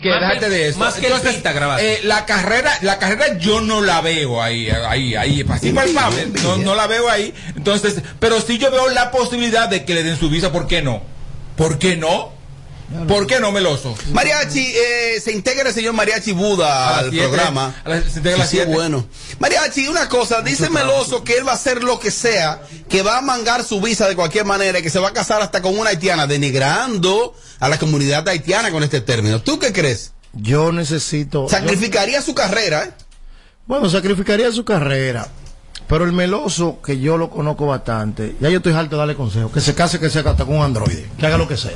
que Más déjate que- de eso. más que Entonces, pista grabaste. eh, la carrera, la carrera yo no la veo ahí, ahí, ahí, así palpable, no, no la veo ahí. Entonces, pero sí yo veo la posibilidad de que le den su visa, ¿por qué no? ¿Por qué no? ¿Por qué no, Meloso? Mariachi, eh, se integra el señor Mariachi Buda al siete, programa. a las- se integra Sí, bueno. Mariachi, una cosa, dice Meloso que él va a hacer lo que sea, que va a mangar su visa de cualquier manera, y que se va a casar hasta con una haitiana, denigrando a la comunidad haitiana con este término. ¿Tú qué crees? Yo necesito. Sacrificaría su carrera, ¿eh? Bueno, sacrificaría su carrera. Pero el meloso, que yo lo conozco bastante, ya yo estoy harto de darle consejo. Que se case, que se hasta con un androide. Que haga lo que sea.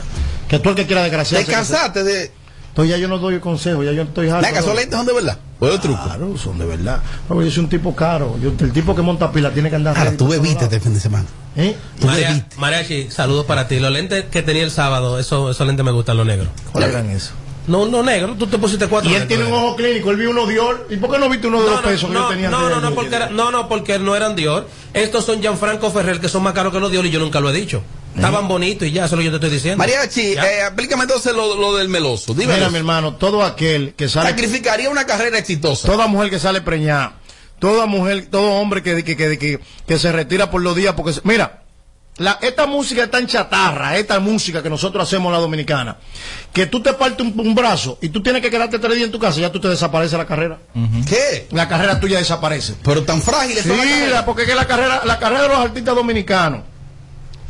Que tú el que quiera ¿Te desgraciarse. se- casaste de.? Entonces ya yo no doy el consejo, ya yo estoy harto. ¿La casualidad son de verdad? ¿O truco? Claro, son de verdad. No, yo soy un tipo caro. Yo, el tipo que monta pila tiene que andar. Ahora, tú bebiste este fin de semana. ¿Eh? Tú Maria- bebiste. Mariachi, saludos para ti. Los lentes que tenía el sábado, eso- esos lentes me gustan, los negros. ¿Cuál eran eso? No, no negro, tú te pusiste cuatro. Y él tiene un ojo clínico, él vio uno Dior. ¿Y por qué no viste uno de No, los no, pesos que no, yo tenía no, no, no, porque era- no, no, porque no eran Dior. Estos son Gianfranco Ferrer, que son más caros que los Dior y yo nunca lo he dicho. Estaban bonitos y ya, eso es lo que yo te estoy diciendo. Mariachi, eh, explícame entonces lo, lo del meloso. Dime. Mira, mi hermano, todo aquel que sale. Sacrificaría una carrera exitosa. Toda mujer que sale preñada, toda mujer, todo hombre que, que, que, que, que se retira por los días, porque, se- mira, la, esta música es tan chatarra, esta música que nosotros hacemos la dominicana, que tú te partes un, un brazo y tú tienes que quedarte tres días en tu casa, ya tú te desaparece la carrera. ¿Qué? La carrera tuya desaparece. Pero tan frágiles Sí, son las carreras. la- porque es que la carrera, la carrera de los artistas dominicanos,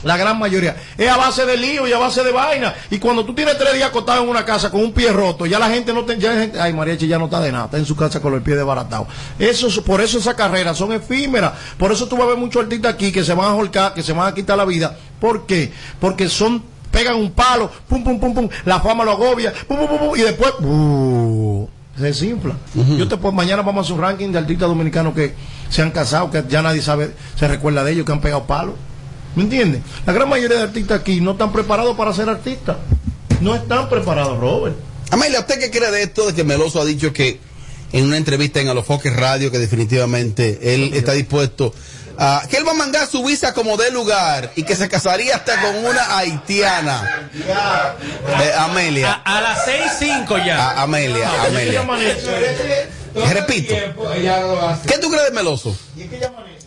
la gran mayoría, es a base de lío y a base de vaina. Y cuando tú tienes tres días acostado en una casa con un pie roto, ya la gente no te, ya gente- ay Mariachi ya no está de nada, está en su casa con el pie desbaratado. Eso, es- por eso esas carreras son efímeras. Por eso tú vas a ver muchos artistas aquí que se van a holcar, que se van a quitar la vida. ¿Por qué? Porque son, pegan un palo, pum, pum, pum, pum, la fama lo agobia, pum, pum, pum, pum, y después, uh, se desinfla. Yo te puedo, mañana vamos a hacer un ranking de artistas dominicanos que se han casado, que ya nadie sabe, se recuerda de ellos, que han pegado palos. ¿Me entiendes? La gran mayoría de artistas aquí no están preparados para ser artistas. No están preparados, Robert. Amelia, ¿usted qué cree de esto de que Meloso ha dicho que en una entrevista en Alofoques Radio que definitivamente él está dispuesto a que él va a mandar su visa como de lugar y que se casaría hasta con una haitiana? Eh, Amelia, A, a las 6.05 ya. a- Amelia, Amelia. Repito, ¿qué tú crees de Meloso?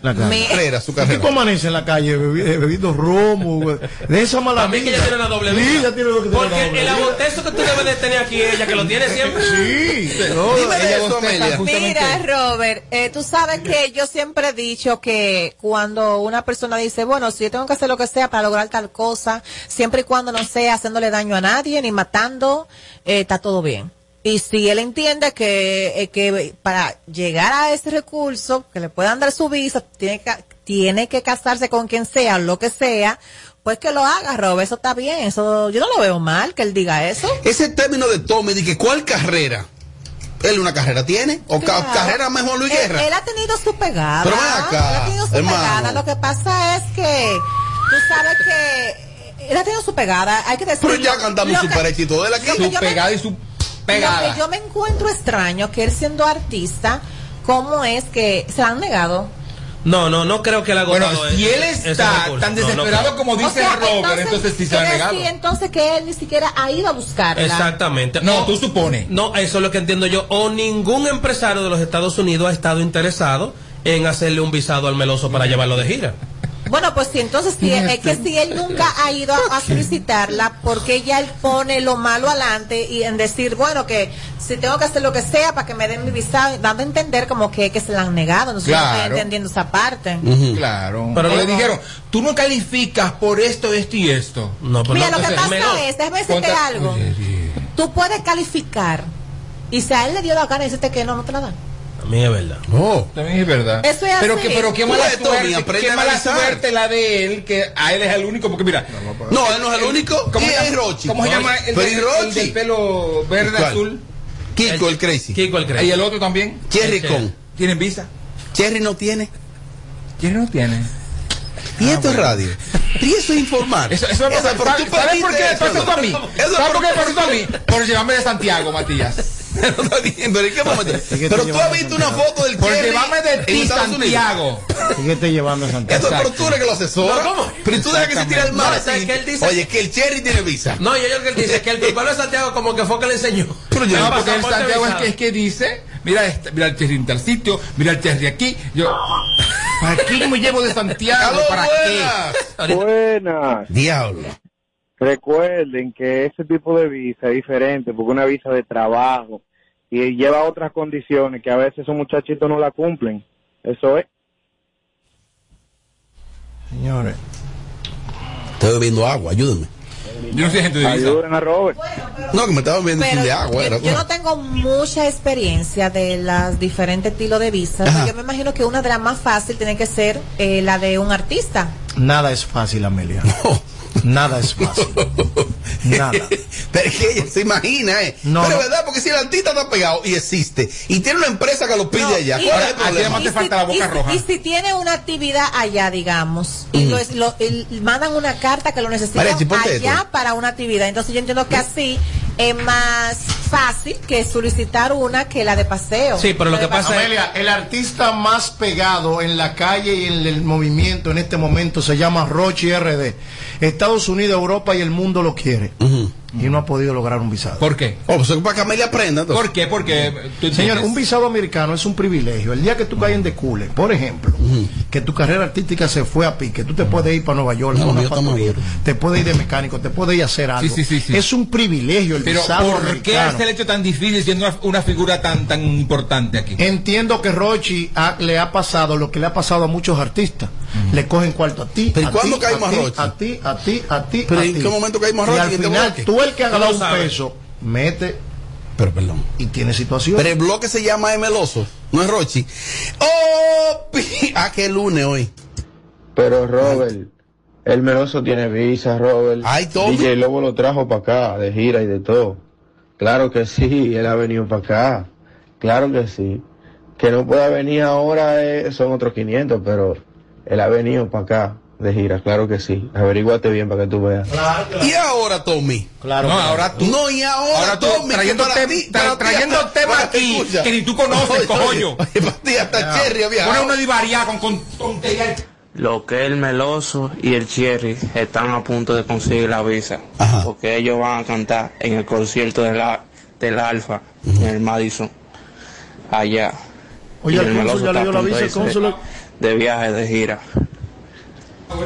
La cara. Me- Carrera, su ¿Qué amanece en la calle eh, bebiendo romo? De esa mala También que ella tiene una doble Sí, vida. ella tiene lo que tiene Porque el abortezo que tú debes de tener aquí, ella que lo tiene siempre. Sí. no, Dime ella- eso, Amelia. Mira, Robert, eh, tú sabes que yo siempre he dicho que cuando una persona dice, bueno, si yo tengo que hacer lo que sea para lograr tal cosa, siempre y cuando no sea haciéndole daño a nadie ni matando, eh, está todo bien. Y si él entiende que, eh, que para llegar a ese recurso, que le puedan dar su visa, tiene que, tiene que casarse con quien sea, lo que sea, pues que lo haga, Robert, eso está bien, eso, yo no lo veo mal que él diga eso. Ese término de Tommy, de que ¿cuál carrera? ¿Él una carrera tiene? ¿O ca- carrera mejor Luis él, Guerra? él ha tenido su pegada. Pero acá, él ha tenido su hermano. pegada. Lo que pasa es que tú sabes que él ha tenido su pegada. Hay que decirlo. Pero ya cantamos su de la que Su me- pegada y su Lo pegada. que yo me encuentro extraño que él siendo artista, ¿cómo es que se han negado? No, no, no creo que él ha Bueno, si él está tan No, no desesperado como dice O sea, Robert, entonces sí se ha negado. decir entonces que él ni siquiera ha ido a buscarla. Exactamente. No, O- tú supones. No, eso es lo que entiendo yo. O ningún empresario de los Estados Unidos ha estado interesado en hacerle un visado al meloso para llevarlo de gira. Bueno, pues sí, entonces sí, es que si él nunca ha ido a, a solicitarla, porque ya él pone lo malo adelante y en decir, bueno, que si tengo que hacer lo que sea para que me den mi visado, dando a entender como que, que se la han negado, no Claro. estoy entendiendo esa parte. Claro. Pero le dijeron, tú no calificas por esto, esto y esto. No, pero Mira, no, lo que ese- pasa es, déjame decirte algo, Oye, sí. tú puedes calificar y si a él le dio la gana y decirte que no, no te la dan. Mí es verdad. Oh. También es verdad. Eso es pero así. que, pero qué mala suerte, qué mala la de él, que a él es el único, porque mira. No, él no es el único. ¿Cómo ¿Quién se Rochi? ¿Cómo se llama el, del- ¿y el del pelo verde ¿Cuál? azul? Kiko el Crazy. Kiko el Y Crazy. el otro también. Cherry con. ¿Tienen visa? Cherry no tiene. ¿Quién no tiene? Y esto es radio. Y eso es informar. Eso, eso me pasa. ¿Sabes por qué me pasó a mí? ¿Sabes por qué me pasó a mí? Por llevarme de Santiago, Matías. Pero está bien, pero ¿en qué momento? te Pero tú has visto una foto del Por Cherry llevarme de ti. Santiago. Síguete llevando a Santiago. Esto es por tú eres que lo asesora. No, ¿cómo? Pero tú dejas que se tire el mar. No, es así. que él dice- Oye, que el Cherry tiene visa. No, yo yo que él dice que el culpable de Santiago como que fue que le enseñó. Pero yo No, no, porque el Santiago es que, es que dice, mira, este, mira el cherry en tal sitio, mira el cherry aquí. Yo, ¿para qué me llevo de Santiago? ¡Aló, ¿Para qué? buenas! Buenas. Diablo. Recuerden que ese tipo de visa es diferente porque una visa de trabajo y lleva otras condiciones que a veces esos muchachitos no la cumplen. Eso es. Señores. Estoy bebiendo agua, ayúdenme. Yo no soy gente de visa. Ayuden a Robert. No, que me estaba bebiendo Pero de agua. yo, era yo no tengo mucha experiencia de las diferentes estilos de visas. Yo me imagino que una de las más fáciles tiene que ser eh, la de un artista. Nada es fácil, Amelia. Nada es fácil. Nada. Pero es que ella se imagina, ¿eh? No, Pero no. es verdad, porque si el artista está pegado y existe, y tiene una empresa que lo pide No, allá, y- ¿cuál es el Aquí problema? además te falta la boca y si- roja. y si tiene una actividad allá, digamos, y lo, es- lo- y mandan una carta que lo necesitan allá esto. para una actividad. Entonces yo entiendo que así es más fácil que solicitar una que la de paseo. Sí, pero lo que pasa es- Amelia, el artista más pegado en la calle y en el movimiento en este momento se llama Rochi RD. Estados Unidos, Europa y el mundo lo quiere. Y no ha podido lograr un visado. ¿Por qué? Oh, pues es para que Amelia aprenda. entonces. ¿Por qué? Porque tú Señor, un visado americano es un privilegio. El día que tú caes en decule, por ejemplo, que tu carrera artística se fue a pique, tú te puedes ir para Nueva York, No, a una te puedes ir de mecánico, te puedes ir a hacer algo. sí, sí, sí. Es un privilegio el Pero visado ¿por qué hace el hecho tan difícil siendo una, una figura tan tan importante aquí? Entiendo que Rochi ha- le ha pasado lo que le ha pasado a muchos artistas. Le cogen cuarto a ti. Pero ¿y a cuándo ti, caímos a a ti, Rochi? A ti, a ti, a ti. Pero a ¿en qué momento caímos a Y Rochi al en este final, tú el que ha ganado un peso, mete Pero perdón. y tiene situación. Pero el bloque se llama. Meloso, no es Rochi. ¡Oh! Ah, que lunes hoy. Pero Robert, el Meloso tiene visa, Robert. Ay, Tommy. DJ Lobo lo trajo para acá, de gira y de todo. Claro que sí, él ha venido para acá. Claro que sí. Que no pueda venir ahora eh, son otros 500, pero él ha venido para acá de gira, claro que sí. Averíguate bien para que tú veas. Y ahora, Tommy. Claro. no, claro. ahora tú. No, y ahora, Ahora tú, Tommy, trayendo tra- trayendo aquí escucha. que ni tú conoces, ti hasta Cherry había. Pone uno de variar con, con tonterías. Lo que el Meloso y el Cherry están a punto de conseguir la visa. Ajá. Porque ellos van a cantar en el concierto de la, del Alfa, en el Madison, allá. Oye, Y el cónsul Meloso ya le dio la visa, el cónsul. De viaje, de gira.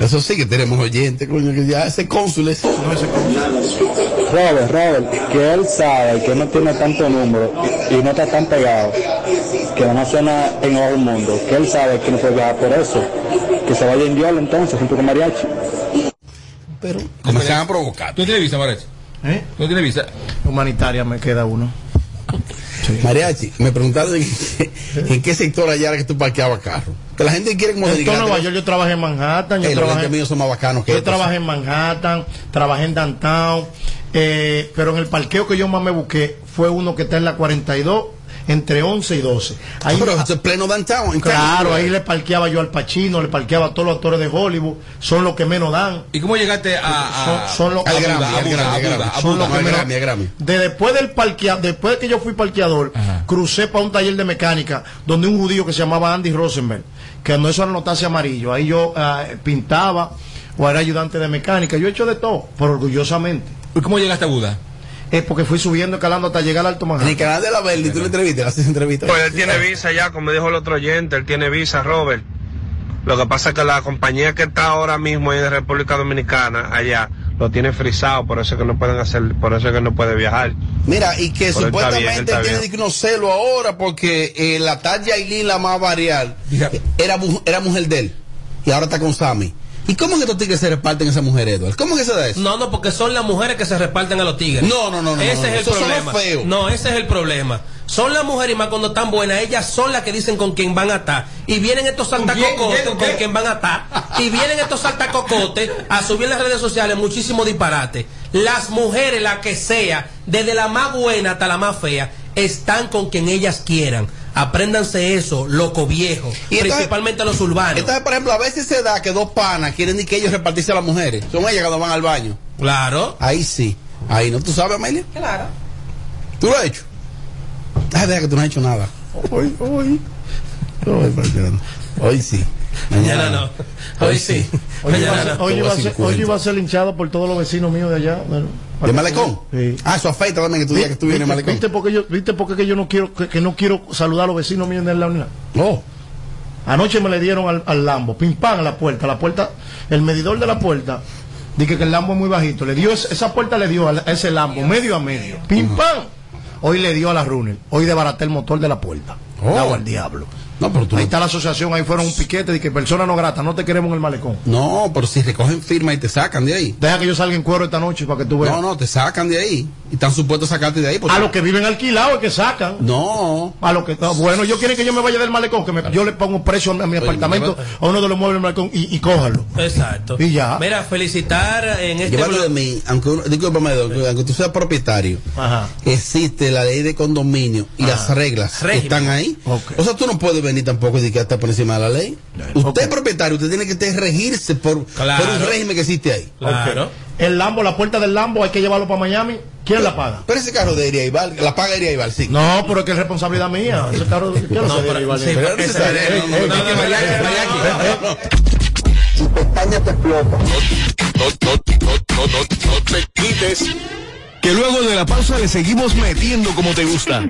Eso sí que tenemos oyentes, coño, que ya ese cónsul es. Robert, Robert, que él sabe que no tiene tanto número y no está tan pegado, que no suena en todo el mundo, que él sabe que no puede viajar por eso, que se vaya a Indiol entonces, junto con Mariachi. Pero comenzaban a provocar. ¿Tú tienes visa, Mariachi? ¿Eh? ¿Tú tienes visa? Humanitaria me queda uno. Mariachi, me preguntaron en, qué- en qué sector allá era que tú parqueabas carro. Que la gente quiere como En Nueva York yo trabajé en Manhattan, yo Eh, trabajé, míos son más bacanos que yo estos. trabajé en Manhattan, trabajé en Downtown, eh, pero en el parqueo que yo más me busqué fue uno que está en la 42, entre 11 y 12. Ahí, Pero es pleno downtown. en claro, ahí le parqueaba yo al Pacino, le parqueaba a todos los actores de Hollywood, son los que menos dan. ¿Y cómo llegaste a, a, Son- son los- a Al Buda, Grammy, Grammy, Grammy. De después del parquea, después de que yo fui parqueador, crucé para un taller de mecánica donde un judío que se llamaba Andy Rosenberg, que no eso era notarse amarillo, ahí yo ah, pintaba o era ayudante de mecánica, yo he hecho de todo, pero orgullosamente. ¿Y cómo llegaste a Buda? Es porque fui subiendo, escalando hasta llegar al Alto En el Manhattan. canal de la Verdi, tú le entrevistas, haces entrevista. Pues él tiene visa ya, como dijo el otro oyente, él tiene visa, Robert. Lo que pasa es que la compañía que está ahora mismo ahí de República Dominicana, allá, lo tiene frisado, por eso es que no pueden hacer, por eso es que no puede viajar. Mira, y que Pero él bien, él supuestamente tiene unos celos ahora porque eh, la talla Aileen, la más varial, Mira. era, era mujer de él. Y ahora está con Sammy. ¿Y cómo es que estos tigres se reparten esa mujer, Edward? ¿Cómo es que se da eso? No, no, porque son las mujeres que se reparten a los tigres. No, no, no, no, Ese no, no. es el problema. No, ese es el problema. Son las mujeres y más cuando están buenas, ellas son las que dicen con quién van a estar. Y vienen estos saltacocotes con quién van a estar. Y vienen estos saltacocotes a subir en las redes sociales muchísimo disparate. Las mujeres, la que sea, desde la más buena hasta la más fea, están con quien ellas quieran. Apréndanse eso, loco viejo. Y entonces- principalmente los urbanos. Entonces, por ejemplo, a veces se da que dos panas quieren ni que ellos repartirse a las mujeres. Son ellas cuando van al baño. Claro. Ahí sí. Ahí no. ¿Tú sabes, Amelia? Claro. ¿Tú lo has hecho? Ah, deja que tú no has hecho nada. Hoy, hoy. Hoy sí. Mañana no. Hoy sí. Hoy iba, a ser- no. hoy iba a ser- 50. hoy iba a ser linchado por todos los vecinos míos de allá. Bueno, ¿De Malecón? Sí. Ah, eso afecta también que tú digas que en el ¿Viste, Malecón. ¿Viste por qué yo, viste por qué que yo no quiero que, que no quiero saludar a los vecinos míos en la unidad? Oh, Anoche me le dieron al, al Lambo, pim pam a la puerta, la puerta, el medidor de la puerta, dije que el Lambo es muy bajito, le dio esa puerta le dio a ese Lambo, medio a medio, pim pam. Hoy le dio a la Runner, hoy desbaraté el motor de la puerta. Oh. Al diablo. No, pero tú Ahí no, está la asociación, ahí fueron un piquete de que persona no grata, no te queremos en el malecón. no, pero si recogen firma y te sacan de ahí. Deja que yo salga en cuero esta noche para que tú veas. No, no, te sacan de ahí. Y están supuestos a sacarte de ahí. porque- A los que viven alquilados es que sacan. No. A lo que no, bueno, yo quieren que yo me vaya del malecón, que me- yo le pongo precio a mi apartamento, a uno de los muebles del malecón y, y cójalo. Exacto. Y ya. Mira, felicitar en este Llévalo de mí, aunque, uno- discúlpame, aunque, aunque tú seas propietario, Ajá. existe la ley de condominio y las reglas Régimen. están ahí. O sea, tú no puedes venir tampoco y decir que está por encima de la ley. Usted es propietario, usted tiene que regirse por, Claro. por un régimen que existe ahí. Claro. El Lambo, la puerta del Lambo, hay que llevarlo para Miami. ¿Quién la paga? Pero ese carro de Iriaival, la paga Iriaival, sí. No, pero es que es responsabilidad mía. Ese carro, ¿quién lo No, sabe? pero- Igual, sí, Pero no no, no, no, no, no, no, no, no, no. No, no, no, no, no, no te quites. Que luego de la pausa le seguimos metiendo como te gusta.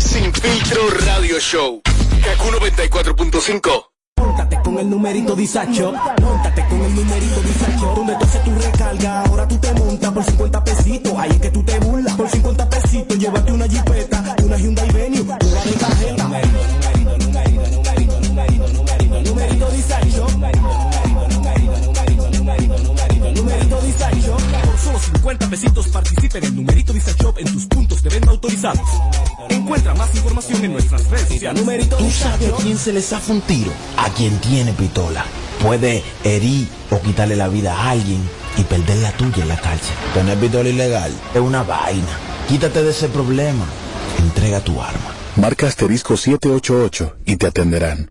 Sin filtro radio show. Kaku 94.5. Móntate con el numerito Disacho, móntate con el numerito Disacho, donde tú haces tu recarga, ahora tú te montas por 50 pesitos, ahí es que tú te burlas, por 50 pesitos, llévate una jipeta una Hyundai Venue, una de cajeta. Numerito, numerito, numerito, numerito, numerito, numerito, numerito Disacho, numerito Disacho. Por solo 50 pesitos participa en el numerito Disacho en tus puntos de venta autorizados. Encuentra más información en nuestras redes sociales. ¿Tú sabes a quién se le zafa un tiro? A quien tiene pistola. Puede herir o quitarle la vida a alguien y perder la tuya en la cárcel. Tener pistola ilegal es una vaina. Quítate de ese problema. Entrega tu arma. Marca asterisco 788 y te atenderán.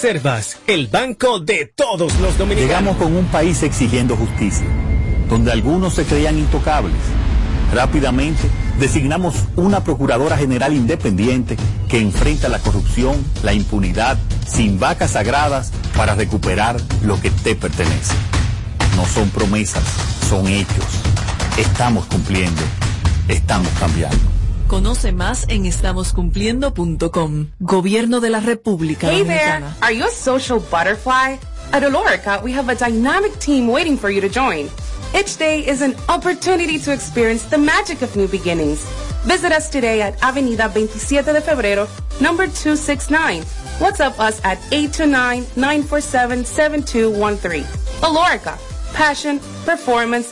el banco de todos los dominicanos. Llegamos con un país exigiendo justicia, donde algunos se creían intocables. Rápidamente designamos una Procuradora General independiente que enfrenta la corrupción, la impunidad, sin vacas sagradas para recuperar lo que te pertenece. No son promesas, son hechos. Estamos cumpliendo, estamos cambiando. Conoce más en estamoscumpliendo.com. Gobierno de la República Hey there, Dominicana. are you a social butterfly? At Olorica, we have a dynamic team waiting for you to join. Each day is an opportunity to experience the magic of new beginnings. Visit us today at Avenida 27 de Febrero, number 269. WhatsApp us at 829-947-7213. Olorica, passion, performance,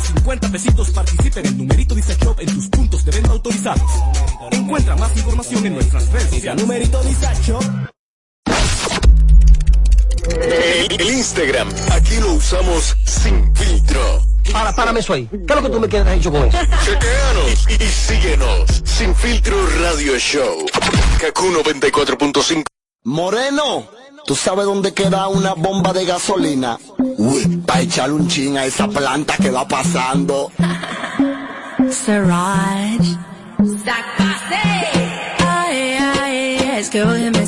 solo 50 pesitos participa en el numerito Disacho en tus puntos de venta autorizados. Encuentra más información en nuestras redes sociales. Numerito Disacho. El, el Instagram, aquí lo usamos sin filtro. Para, párame eso ahí. ¿Qué es lo que tú me quieres hecho con eso? Chequeanos y, y síguenos. Sin filtro radio show. Kaku 94.5. Moreno, ¿tú sabes dónde queda una bomba de gasolina? Uy, para echarle un chin a esa planta que va pasando. Siraj. Ay, ay, es que hoy me.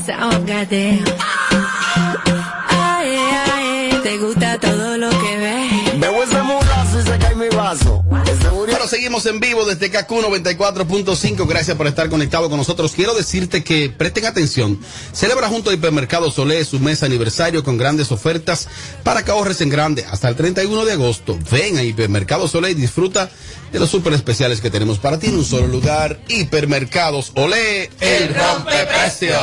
Seguimos en vivo desde KQ 94.5. Gracias por estar conectado con nosotros. Quiero decirte que presten atención. Celebra junto a Hipermercado Solé su mes aniversario con grandes ofertas para que ahorres en grande hasta el 31 de agosto. Ven a Hipermercado Solé y disfruta de los super especiales que tenemos para ti en un solo lugar. Hipermercados Olé, el rompe precios.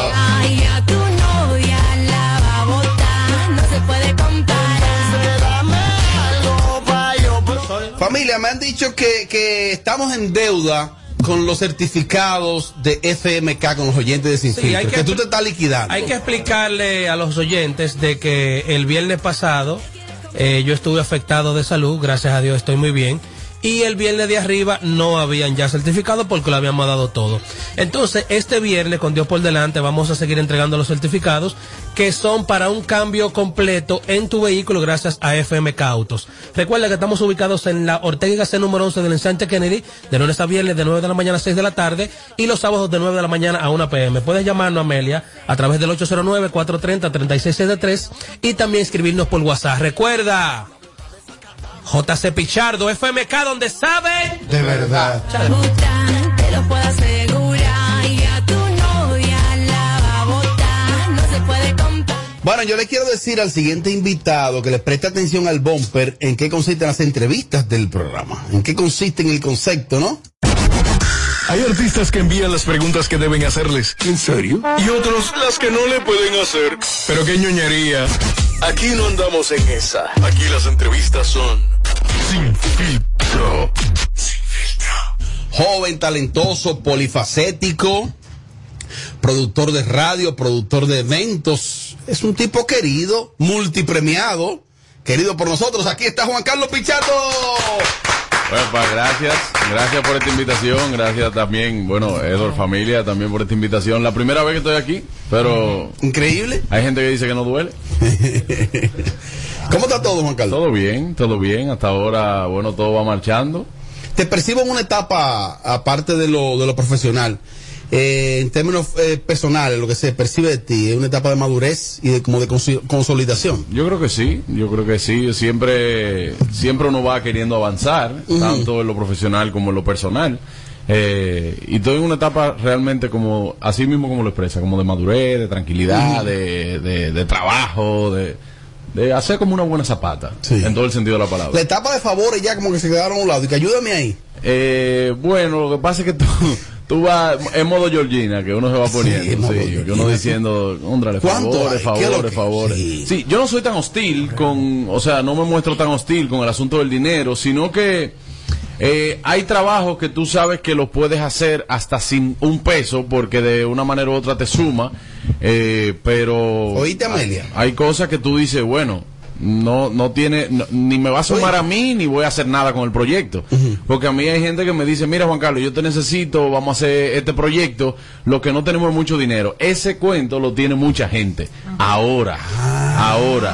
Familia, me han dicho que, que estamos en deuda con los certificados de FMK con los oyentes de Sin Sí, Filtro, que, que tú te estás liquidando. Hay que explicarle a los oyentes de que el viernes pasado eh, yo estuve afectado de salud, gracias a Dios estoy muy bien. Y el viernes de arriba no habían ya certificado porque lo habíamos dado todo. Entonces, este viernes, con Dios por delante, vamos a seguir entregando los certificados que son para un cambio completo en tu vehículo gracias a FMK Autos. Recuerda que estamos ubicados en la Ortega Gasset número 11 del ensanche Kennedy, de lunes a viernes de 9 de la mañana a 6 de la tarde y los sábados de 9 de la mañana a 1 pm. Puedes llamarnos, Amelia, a través del 809-430-3663 y también escribirnos por WhatsApp. Recuerda, JC Pichardo, FMK, donde saben. De verdad. Te lo puedo asegurar. Y a tu novia la va a botar, no se puede comparar. Bueno, yo le quiero decir al siguiente invitado que le preste atención al bumper en qué consisten las entrevistas del programa, en qué consiste en el concepto, ¿no? Hay artistas que envían las preguntas que deben hacerles. ¿En serio? Y otros las que no le pueden hacer. Pero qué ñoñería. Aquí no andamos en esa. Aquí las entrevistas son sin filtro. Joven, talentoso, polifacético, productor de radio, productor de eventos. Es un tipo querido, multipremiado, querido por nosotros. Aquí está Juan Carlos Pichardo. Bueno, pues gracias, gracias por esta invitación, gracias también, bueno, Edward Familia también por esta invitación. La primera vez que estoy aquí, pero... Increíble. Hay gente que dice que no duele. ¿Cómo está todo, Juan Carlos? Todo bien, todo bien, hasta ahora, bueno, todo va marchando. Te percibo en una etapa, aparte de lo, de lo profesional, eh, en términos eh, personales, lo que se percibe de ti, es una etapa de madurez y de, como de consolidación. Yo creo que sí, yo creo que sí. Siempre, siempre uno va queriendo avanzar, tanto en lo profesional como en lo personal. Eh, y estoy en una etapa realmente como, así mismo como lo expresa, como de madurez, de tranquilidad, de, de trabajo, de, de hacer como una buena zapata, en todo el sentido de la palabra. La etapa de favores ya como que se quedaron a un lado y que ayúdame ahí. Eh, bueno, lo que pasa es que tú, tú vas en modo Georgina, que uno se va Sí, poniendo, sí, que uno diciendo, "Óndrale, ¿Cuánto favores, favores, favores. Sí. yo no soy tan hostil con, o sea, no me muestro tan hostil con el asunto del dinero, sino que eh, hay trabajos que tú sabes que los puedes hacer hasta sin un peso, porque de una manera u otra te suma, eh, pero... Oíste, Amelia. Hay, hay cosas que tú dices, bueno, no, no tiene, no- ni me va a sumar a mí, ni voy a hacer nada con el proyecto. Porque a mí hay gente que me dice, mira Juan Carlos, yo te necesito, vamos a hacer este proyecto, lo que no tenemos mucho dinero. Ese cuento lo tiene mucha gente. Ahora, ahora.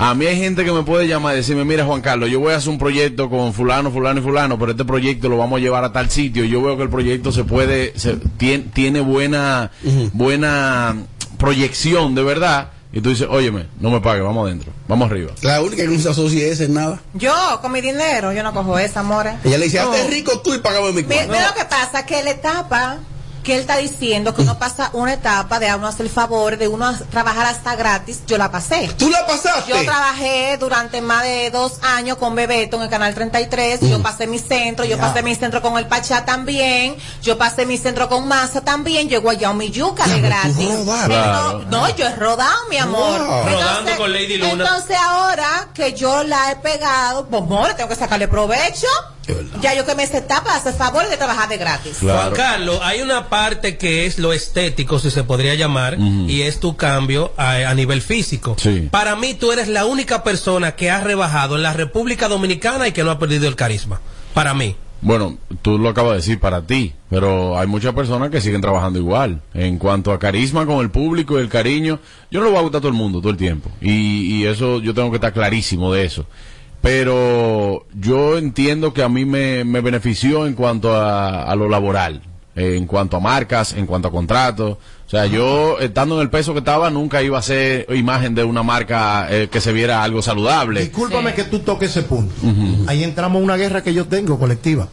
A mí hay gente que me puede llamar y decirme, mira Juan Carlos, yo voy a hacer un proyecto con fulano, fulano y fulano, pero este proyecto lo vamos a llevar a tal sitio. Yo veo que el proyecto se puede, se, tiene, tiene buena, buena proyección de verdad. Y tú dices, óyeme, no me pague, vamos adentro, vamos arriba. La única que no se asocia es en nada. Yo, con mi dinero, yo no cojo esa, amores. Ella le dice, No. hazte rico tú y pagame mi Mira, cuenta. mira lo que pasa, que la etapa que él está diciendo que uno pasa una etapa de a uno hacer favor, de uno trabajar hasta gratis, yo la pasé. ¿Tú la pasaste? Yo trabajé durante más de dos años con Bebeto en el canal 33, yo Mm. pasé mi centro, yo Ya. pasé mi centro con el Pachá también, yo pasé mi centro con Masa también, yo he guayado mi yuca de gratis. Claro. No, yo he rodado, mi amor. Wow. Rodando con Lady Luna. Entonces ahora que yo la he pegado, pues more, tengo que sacarle provecho. Ya yo que me etapa para hacer favor de trabajar de gratis. Juan Carlos, hay una parte que es lo estético, si se podría llamar, y es tu cambio a, a nivel físico. Sí. Para mí, tú eres la única persona que ha rebajado en la República Dominicana y que no ha perdido el carisma. Para mí. Bueno, tú lo acabas de decir para ti, pero hay muchas personas que siguen trabajando igual. En cuanto a carisma con el público y el cariño, yo no lo voy a gustar a todo el mundo todo el tiempo. Y, y eso yo tengo que estar clarísimo de eso. Pero yo entiendo que a mí me, me benefició en cuanto a, a lo laboral, en cuanto a marcas, en cuanto a contratos. O sea, yo estando en el peso que estaba nunca iba a ser imagen de una marca eh, que se viera algo saludable. Discúlpame que tú toques ese punto. Ahí entramos a una guerra que yo tengo colectiva.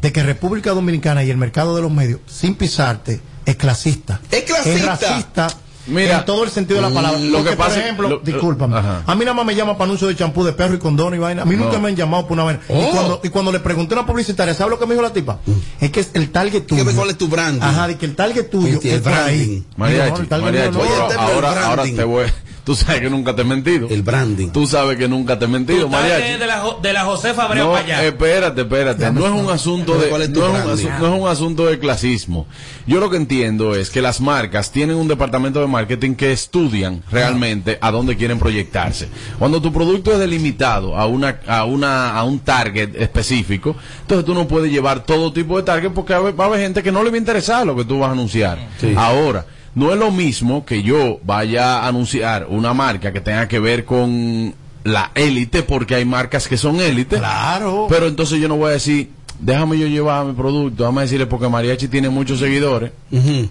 De que República Dominicana y el mercado de los medios, sin pisarte, es clasista. Es clasista. racista. Mira, en todo el sentido de la palabra. lo Porque, que pasa- por ejemplo, lo- discúlpame. Ajá. A mí nada más me llama para anuncio de champú de perro y condón y vaina. A mí nunca me han llamado por una vaina. Y, Oh. cuando, y cuando le pregunté a una publicitaria, ¿sabes lo que me dijo la tipa? Es que es el target tuyo. ¿Cuál es tu branding? Ajá, de que el target tuyo el es por ahí. no, el target mariachi, mío no. ahora- Oye, el ahora, ahora branding. te voy. Tú sabes que nunca te he mentido. El branding. Tú sabes que nunca te he mentido, mariachi. de, de la, de la Josefa Abreu No, para allá. espérate, espérate. No es un asunto de, ¿Cuál es tu no es un, branding? asu- no es un asunto de clasismo. Yo lo que entiendo es que las marcas tienen un departamento de marketing que estudian realmente a dónde quieren proyectarse. Cuando tu producto es delimitado a una, a una, a un target específico, entonces tú no puedes llevar todo tipo de target porque va a haber- va a haber gente que no le va a interesar lo que tú vas a anunciar. Ahora, no es lo mismo que yo vaya a anunciar una marca que tenga que ver con la élite, porque hay marcas que son élite. Claro. Pero entonces yo no voy a decir, déjame yo llevar mi producto, déjame decirle, porque Mariachi tiene muchos seguidores,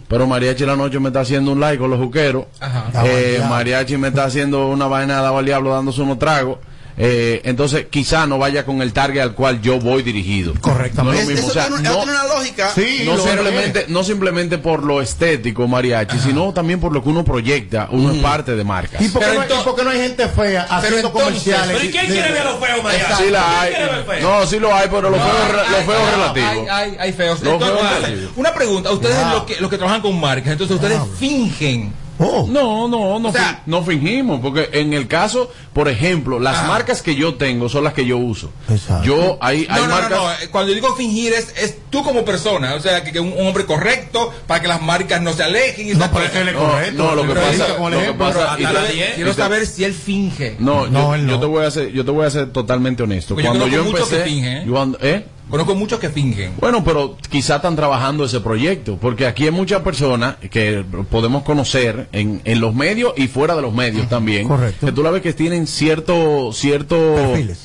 pero Mariachi la noche me está haciendo un like con los juqueros, al eh. Mariachi me está haciendo una vaina de al diablo dándose unos tragos. Eh, entonces quizá no vaya con el target al cual yo voy dirigido. Correctamente. No es lo mismo, Eso o sea, tiene, no- tiene una lógica. Sí, no simplemente, no simplemente por lo estético, mariachi, sino también por lo que uno proyecta. Uno es parte de marcas. ¿Y por, qué no, hay- entonces- y por qué no hay gente fea haciendo entonces- comerciales? Pero ¿y quién de- quiere ver a los feos, Mariachi? Sí la hay. ¿Quién quiere ver feos? No, sí lo hay, pero lo feo es re- lo Hay- feo es hay- relativo. Hay, hay, hay feos. Entonces, una pregunta. Ustedes Wow. los, que, los que trabajan con marcas, entonces ustedes fingen. Oh. No, no, no, O sea- fi- no fingimos, porque en el caso, por ejemplo, las Ah. marcas que yo tengo son las que yo uso. Exacto. Yo, hay, hay No, no, marcas... no, no. eh, Cuando digo fingir es, es tú como persona. O sea, que, que un, un hombre correcto para que las marcas no se alejen. Y No, pero él es No, correcto. no, lo que pasa- lo que pasa- y te- quiero saber si él finge. No, No, yo, él no. yo te voy a ser, yo te voy a ser totalmente honesto. Porque yo Cuando yo, muchos empecé, que fingen, ¿eh? yo ando- ¿eh? Conozco muchos que fingen. Bueno, pero quizá están trabajando ese proyecto, porque aquí hay muchas personas que podemos conocer en, en los medios y fuera de los medios también, Correcto. que tú la ves que tienen cierto, cierto Perfiles.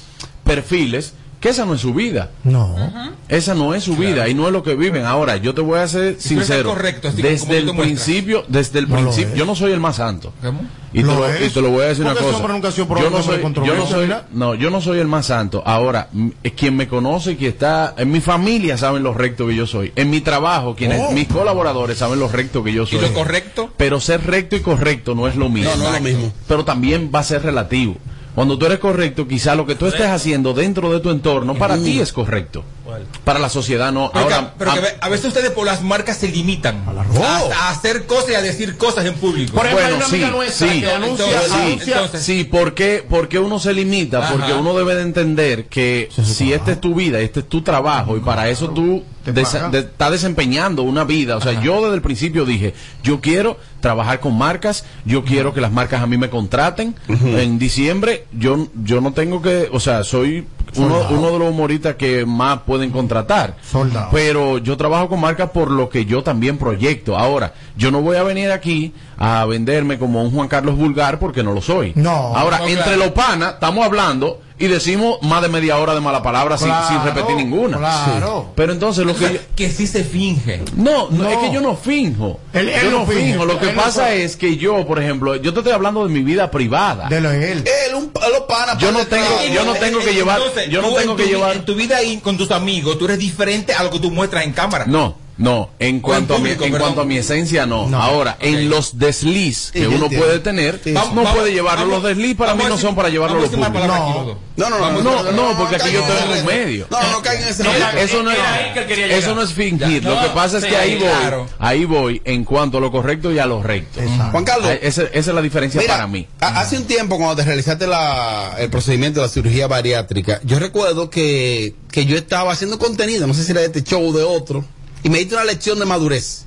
perfiles, que esa no es su vida. No. Esa no es su vida y no es lo que viven. Ahora, yo te voy a ser sincero. correcto, así desde el principio, desde el principio, yo no soy el más santo. ¿Cómo? Y te, Lo lo, es. y te lo voy a decir una Porque cosa. nunca ha sido yo no soy, yo no soy, mira. no, yo no soy el más santo. Ahora, quien me conoce y que está en mi familia saben lo recto que yo soy. En mi trabajo, quienes, Oh. mis colaboradores saben lo recto que yo ¿Y soy. lo correcto? Pero ser recto y correcto no es lo mismo. No, no es lo mismo. Pero también va a ser relativo. Cuando tú eres correcto, quizá lo que tú estés haciendo dentro de tu entorno para ti es correcto. Para la sociedad no. Pero, Ahora, que, pero que a- ve- a veces ustedes por las marcas se limitan a, a hacer cosas y a decir cosas en público. Por ejemplo, hay Bueno, una sí, amiga nuestra sí. que anuncia, Entonces, sí, entonces- Sí, ¿por qué, por qué uno se limita? Ajá. Porque uno debe de entender que si esta es tu vida, este es tu trabajo y para eso tú desa- pagan. de- estás desempeñando una vida. O sea, yo desde el principio dije, yo quiero trabajar con marcas, yo quiero que las marcas a mí me contraten. En diciembre yo, yo no tengo que, o sea, soy uno, uno de los humoristas que más pueden contratar. Soldado. Pero yo trabajo con marcas por lo que yo también proyecto. Ahora, yo no voy a venir aquí a venderme como un Juan Carlos vulgar porque no lo soy. No. Ahora, No, entre claro. los panas, estamos hablando y decimos más de media hora de mala palabra sin- Claro, sin, repetir ninguna. claro. Pero entonces lo que yo- que sí se finge. no, no, No. es que yo no finjo. Él- él yo no finge. finjo. Lo que Él pasa es que yo, por ejemplo, yo te estoy hablando de mi vida privada. de lo de él. Él, un palo pana. Yo no tengo- yo no tengo que llevar- yo no tengo en que tu, llevar- En tu vida ahí con tus amigos, tú eres diferente a lo que tú muestras en cámara. No, No, en cuanto, a, mi, en cuanto a mi esencia, no. No. Ahora, en los desliz que uno entiendo. puede tener, Sí, no. Vamos- puede llevarlo. vamos- los desliz para mí no son para llevarlo a los públicos. No. No, no, no. No, no, porque aquí yo estoy en un medio. No, no caigan en ese eso no es, eso no fingir. Lo que pasa es que ahí voy, ahí voy en cuanto a lo correcto y a lo recto. Juan Carlos. Esa, es la diferencia para mí. hace un tiempo cuando te realizaste la, el procedimiento de la cirugía bariátrica, yo recuerdo que, que yo estaba haciendo contenido, no sé si era de este show o de otro, y me diste una lección de madurez.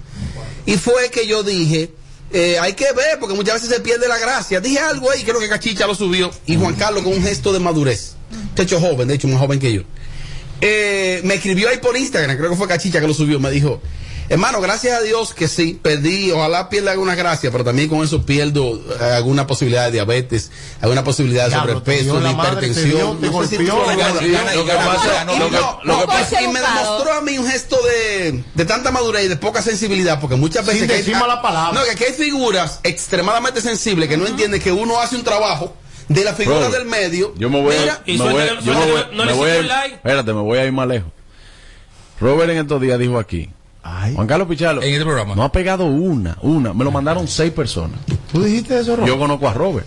Y fue que yo dije, eh, hay que ver, porque muchas veces se pierde la gracia. Dije algo ahí, creo que Cachicha lo subió, y Juan Carlos con un gesto de madurez. Muchacho joven, de hecho, más joven que yo. Eh, me escribió ahí por Instagram, creo que fue Cachicha que lo subió, me dijo, hermano, gracias a Dios que sí, perdí, ojalá pierda alguna gracia, pero también con eso pierdo eh, alguna posibilidad de diabetes, alguna posibilidad de sobrepeso, de la hipertensión. lo que pasa- Y me demostró a mí un gesto de, de tanta madurez y de poca sensibilidad, porque muchas veces. Sin que hay- mala palabra. No, que aquí hay figuras extremadamente sensibles que no entienden que uno hace un trabajo de la figura Bro, del medio. Yo me voy a, Mira, me voy, yo me voy, no me voy a espérate, me voy a ir más lejos. Robert en estos días dijo aquí, Ay. Juan Carlos Pichalo, En este programa. no ha pegado una, una, me lo mandaron seis personas. ¿Tú dijiste eso, Ron? Yo conozco a Robert.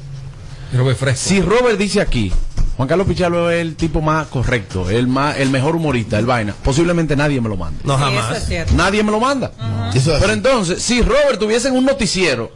Robert Fresco. Si Robert dice aquí, Juan Carlos Pichalo es el tipo más correcto, el más, el mejor humorista, el vaina, posiblemente nadie me lo mande. No, Sí, jamás. eso es cierto. Nadie me lo manda. Eso es Pero entonces, si Robert tuviese en un noticiero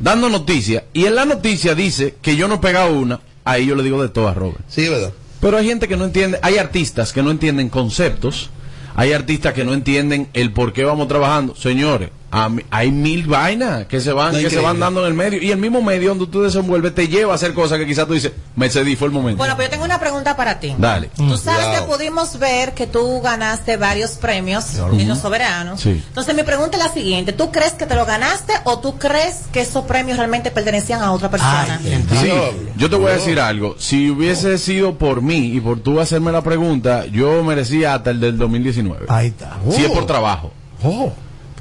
dando noticias y en la noticia dice que yo no he pegado una, ahí yo le digo de todo a Robert. Sí, ¿verdad? Pero hay gente que no entiende, hay artistas que no entienden conceptos, hay artistas que no entienden el por qué vamos trabajando. Señores, a hay mil vainas que se van, No, que se van dando en el medio y el mismo medio donde tú desenvuelves te lleva a hacer cosas que quizás tú dices, me cedí, fue el momento. Bueno, pues yo tengo una pregunta para ti. Dale. Tú sabes Wow. que pudimos ver que tú ganaste varios premios en los soberanos. Sí. Entonces mi pregunta es la siguiente, ¿tú crees que te lo ganaste o tú crees que esos premios realmente pertenecían a otra persona? Sí, yo te voy a decir algo. Si hubiese sido por mí y por tú hacerme la pregunta, yo merecía hasta el del 2019. Ahí está. Si es Oh. por trabajo. Oh.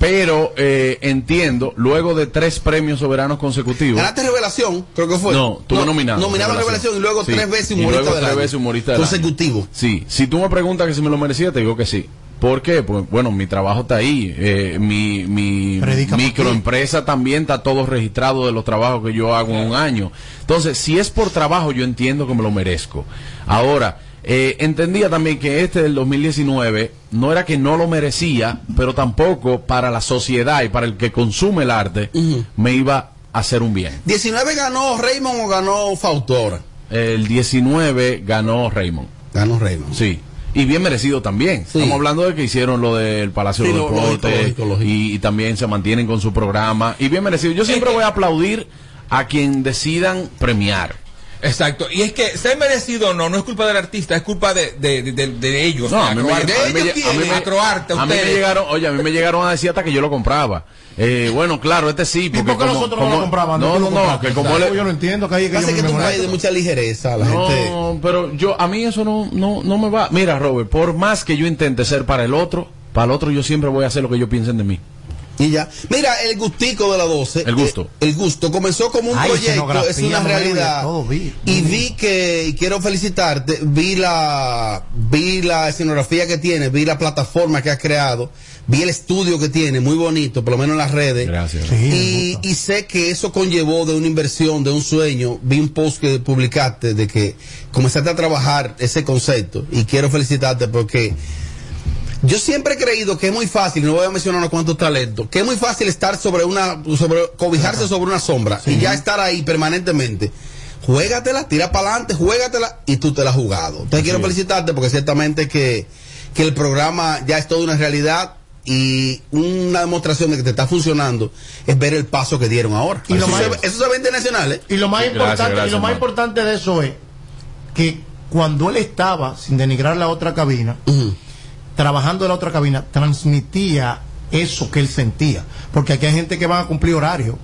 Pero eh, entiendo, luego de tres premios soberanos consecutivos. Ganaste revelación, creo que fue. No, tuve nominado. Nominado a revelación y luego Sí. tres veces Y humorista luego del tres veces humorista del año. Consecutivo. Sí, si tú me preguntas que si me lo merecía, te digo que sí. ¿Por qué? Pues bueno, mi trabajo está ahí. eh, mi mi microempresa también está todo registrado de los trabajos que yo hago en un año. Entonces, si es por trabajo, yo entiendo que me lo merezco. Ahora, eh, entendía también que este del 2019 no era que no lo merecía, pero tampoco para la sociedad y para el que consume el arte me iba a hacer un bien. 19 ganó Raymond o ganó Fautora. El 19 ganó Raymond. Ganó Raymond. Sí. Y bien merecido también. Sí. Estamos hablando de que hicieron lo del Palacio Sí, de Deportes. Y, y también se mantienen con su programa. Y bien merecido. Yo siempre voy a aplaudir a quien decidan premiar. Exacto. Y es que ser merecido o no, no es culpa del artista, es culpa de, de, de, de- de ellos. No, de a mí, me, llegaron, oye, a mí me llegaron a decir hasta que yo lo compraba. Eh, bueno, claro, este sí. ¿Y Porque por qué como- los otros no lo compraban? No, ¿Tú no, no, que como le- Yo no entiendo que hay que Pasa que tú de mucha ligereza la gente. No, pero yo, a mí eso no, no, no me va. Mira, Robert, por más que yo intente ser para el otro, para el otro yo siempre voy a hacer lo que ellos piensen de mí. Y ya. Mira, el gustico de la 12. El gusto. eh, el gusto comenzó como un Ay, proyecto, es una realidad. todo, vi. y vi que, y quiero felicitarte, vi la, vi la escenografía que tiene, vi la plataforma que has creado, vi el estudio que tiene, muy bonito, por lo menos en las redes. Gracias. Sí, Y, y sé que eso conllevó de una inversión, de un sueño. Vi un post que publicaste de que comenzaste a trabajar ese concepto y quiero felicitarte porque yo siempre he creído que es muy fácil, no voy a mencionar unos cuantos talentos, que es muy fácil estar sobre una, sobre, cobijarse sobre una sombra y ya estar ahí permanentemente. Juégatela, tira para adelante, juégatela y tú te la has jugado. Te quiero felicitarte porque ciertamente que, que el programa ya es toda una realidad y una demostración de que te está funcionando es ver el paso que dieron ahora. Y lo eso, más- se, eso se ve internacional, ¿eh? Y lo más Gracias, importante, y gracias, lo más importante de eso es que cuando él estaba, sin denigrar la otra cabina. Trabajando en la otra cabina, transmitía eso que él sentía. Porque aquí hay gente que va a cumplir horario.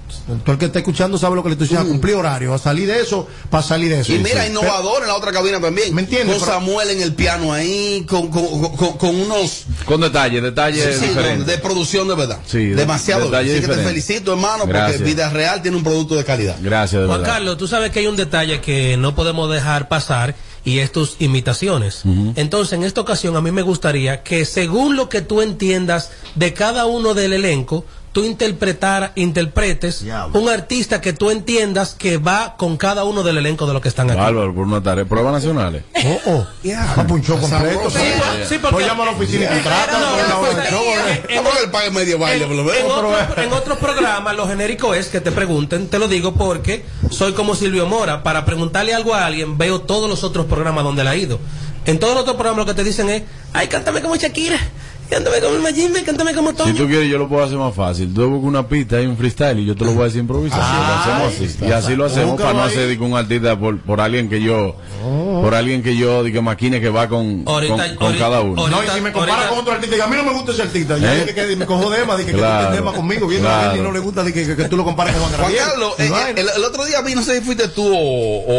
Todo el que está escuchando sabe lo que le estoy diciendo, a cumplir horario, a salir de eso, para salir de eso. Y mira, Sí. innovador en la otra cabina también. ¿Me entiendes? Con Samuel en el piano ahí, con, con, con- con unos Con detalles, detalles Sí, de producción de verdad. Sí, de- Demasiado. detalle Así que te felicito, hermano, Gracias. porque Vida Real tiene un producto de calidad. Gracias, de Juan verdad. Carlos, tú sabes que hay un detalle que no podemos dejar pasar y es tus imitaciones. Entonces, en esta ocasión, a mí me gustaría que según lo que tú entiendas de cada uno del elenco, tú interpretar, interpretes un artista que tú entiendas que va con cada uno del elenco de los que están aquí. Bárbaro, por una tarea. Pruebas nacionales. Oh, oh. Un show completo. Sí, sí, porque- Pues llama a la oficina y contrata. Pague medio baile, por lo menos. En, otro- en otros programas, lo genérico es que te pregunten, te lo digo porque soy como Silvio Mora. Para preguntarle algo a alguien, veo todos los otros programas donde la ha ido. En todos los otros programas lo que te dicen es, ay, cántame como Shakira, cántame como el Majimbe, cántame como Si Toño. tú quieres, yo lo puedo hacer más fácil. Tú buscas una pista y un freestyle y yo te lo voy a decir improvisado. lo hacemos así. Y así lo hacemos para no hacer de que un artista por, por alguien que yo, por alguien que yo, de que maquine que va con, Ahorita- con, con ahorita- cada uno. No, y si me compara ahorita- con otro artista, diga, a mí no me gusta ese artista. Yo ¿Eh? dije que me cojo Dema, dije que Claro, tú tema conmigo, viene a claro. él y no le gusta de que, que, que tú lo compares con Juan Juan Gabriel. Carlos, Y eh, vaina. el, el otro día vi, no sé si fuiste tú o,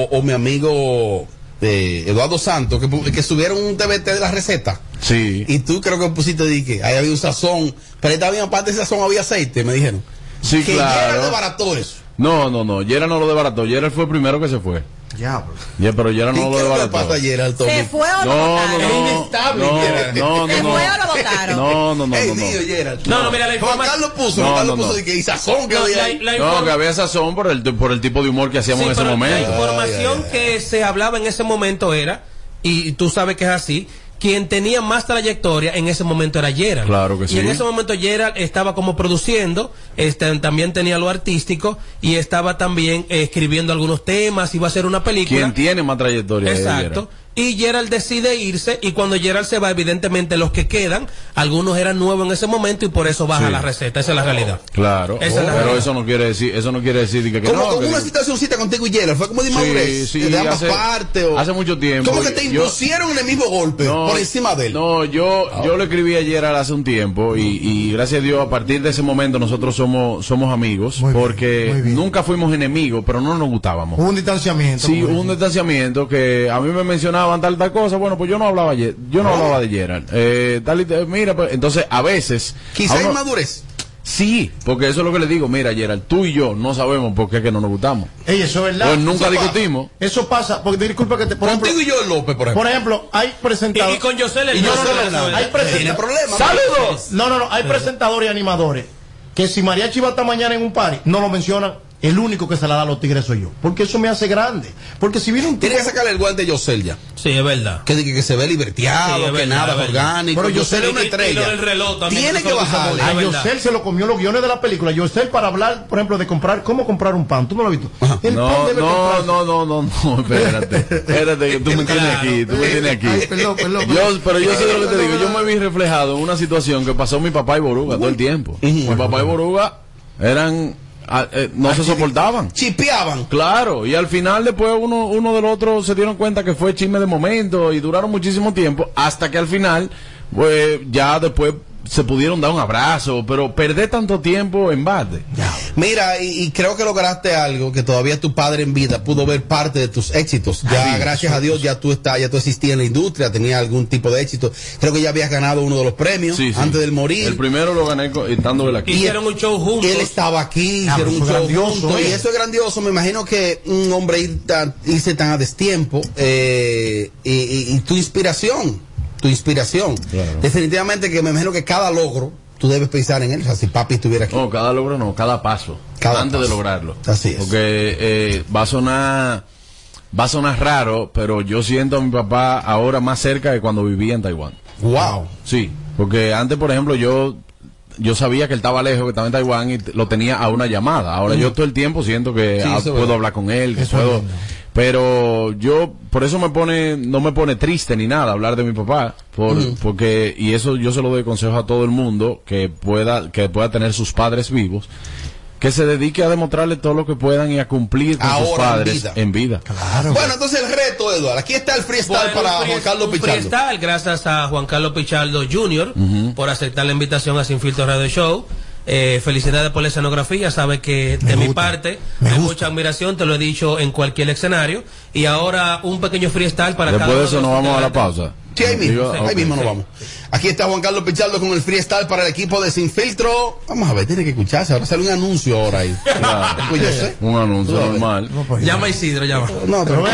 o- o mi amigo eh, Eduardo Santos, que, pu- que subieron un TBT de la receta. Sí. Y tú creo que pusiste de que ahí había un sazón, pero ahí también aparte de sazón había aceite, me dijeron. Sí, que claro. Gerard desbarató eso. No, no, no. Yera no lo desbarató. Yera fue el primero que se fue. Ya, pero Yera ¿Y no lo qué desbarató. pasa, Gerard, Tommy? ¿Se fue o lo No, no, votaron? no. Es inestable, No, no, no, ¿Se no. fue o lo votaron? No, no, no, Ey, no, no. tío. No, no, mira, la Juan información- Carlos puso, No, Juan Carlos no, puso no. de que y sazón que No, había la- ahí. la No, inform- que había sazón por el, por el tipo de humor que hacíamos Sí, en ese momento. La información que se hablaba en ese momento era, y tú sabes que es así, quien tenía más trayectoria en ese momento era Gerald. Claro que Y sí. en ese momento Gerald estaba como produciendo, este, también tenía lo artístico y estaba también eh, escribiendo algunos temas, iba a hacer una película. ¿Quién tiene más trayectoria? Exacto. Y Gerald decide irse y cuando Gerald se va, evidentemente los que quedan, algunos eran nuevos en ese momento y por eso baja Sí. la receta. Esa es la realidad. Claro, Esa es la pero realidad. eso no quiere decir, eso no quiere decir que, que Como, no. como que una digo- situacióncita contigo y Gerard, fue como de Sí, madurez, sí, de ambas hace- partes. O, hace mucho tiempo. Como que te Yo- impusieron en el mismo golpe, por encima de él. No, yo, yo le escribí ayer hace un tiempo y, y gracias a Dios a partir de ese momento nosotros somos, somos amigos Muy porque bien. nunca fuimos enemigos, pero no nos gustábamos. Hubo un distanciamiento. Sí, hubo un distanciamiento que a mí me mencionaban tal tal cosa, bueno, pues yo no hablaba ayer, yo no hablaba de Gerald. Eh, tal y tal, mira, pues, entonces a veces Quizá a hay uno- madurez. Sí, porque eso es lo que le digo, mira Gerald, tú y yo no sabemos por qué es que no nos gustamos. Ey, eso es verdad. Pues nunca Eso pasa. discutimos. Eso pasa, porque disculpa que te. Por ejemplo, Contigo y yo, López, por ejemplo. por ejemplo, hay presentadores. Y- y con Yosel el Y Yosel no, no, hay Tiene problemas. ¡Saludos! No, no, no. Hay presentadores y animadores que si Mariachi va a estar mañana en un party, no lo mencionan. El único que se la da a los tigres soy yo. Porque eso me hace grande. Porque si viene un Tiene que sacarle el guante a Yosel ya. Sí, es verdad. Que, que, que se ve liberteado, Sí, que verdad, nada es orgánico. Pero Yosel es una y- y estrella. del reloj también, Tiene que bajarle. A. Yosel se lo comió los guiones de la película. Yosel para hablar, por ejemplo, de comprar, cómo comprar un pan. ¿Tú no lo has visto? El pan No, debe no, no, no, no, no, espérate. Espérate, que tú me tienes aquí, tú me tienes aquí. Ay, perdón, perdón. Yo, pero yo sé lo que te digo, yo me vi reflejado en una situación que pasó mi papá y Boruga todo el tiempo. Mi papá y Boruga eran, ah, eh, no se soportaban. Chipeaban. Claro, y al final después uno, uno del otro se dieron cuenta que fue chisme de momento y duraron muchísimo tiempo hasta que al final, pues ya después se pudieron dar un abrazo, pero perder tanto tiempo en balde. Mira, y, y creo que lograste algo que todavía tu padre en vida pudo ver parte de tus éxitos. Ya, gracias a Dios, ya tú estás, ya tú existías en la industria, tenías algún tipo de éxito. Creo que ya habías ganado uno de los premios Sí, sí. antes del morir. El primero lo gané estando él aquí. Hicieron un show juntos. Él estaba aquí, Ah, hicieron un show grandioso, juntos, ¿eh? y eso es grandioso. Me imagino que un hombre ir tan- irse tan a destiempo eh, y, y- y tu inspiración, tu inspiración. Definitivamente que me imagino que cada logro tú debes pensar en él. O sea, si papi estuviera aquí. No, cada logro no, cada paso. Cada antes paso. de lograrlo. Así es. Porque eh, va a sonar va a sonar raro, pero yo siento a mi papá ahora más cerca de cuando vivía en Taiwán. Wow. Sí, porque antes, por ejemplo, yo yo sabía que él estaba lejos, que estaba en Taiwán y lo tenía a una llamada. Ahora yo todo el tiempo siento que Sí, ah, puedo verdad. hablar con él, que Eso puedo. Pero yo por eso me pone no me pone triste ni nada hablar de mi papá por, porque y eso yo se lo doy consejo a todo el mundo que pueda que pueda tener sus padres vivos que se dedique a demostrarle todo lo que puedan y a cumplir con sus en padres vida. en vida. Bueno, entonces el reto, Eduardo. Aquí está el freestyle Bueno, para free- Juan Carlos Pichardo. freestyle, gracias a Juan Carlos Pichardo Jr. por aceptar la invitación a Sin Filtro Radio Show. Eh, felicidades por la escenografía, sabe que de mi parte hay mucha admiración, te lo he dicho en cualquier escenario. Y ahora un pequeño freestyle para Después cada de uno eso nos vamos a la pausa. Sí, ahí mismo, Digo, ahí mismo nos vamos. Aquí está Juan Carlos Pichardo con el freestyle para el equipo de Sin Filtro. Vamos a ver, tiene que escucharse. Ahora sale un anuncio ahora ahí. Claro. Pues yo sé. Un anuncio normal. Llama a Isidro, llama. No, Pero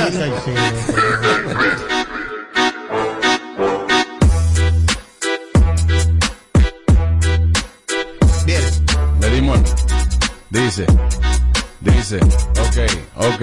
Dice, dice, ok, ok,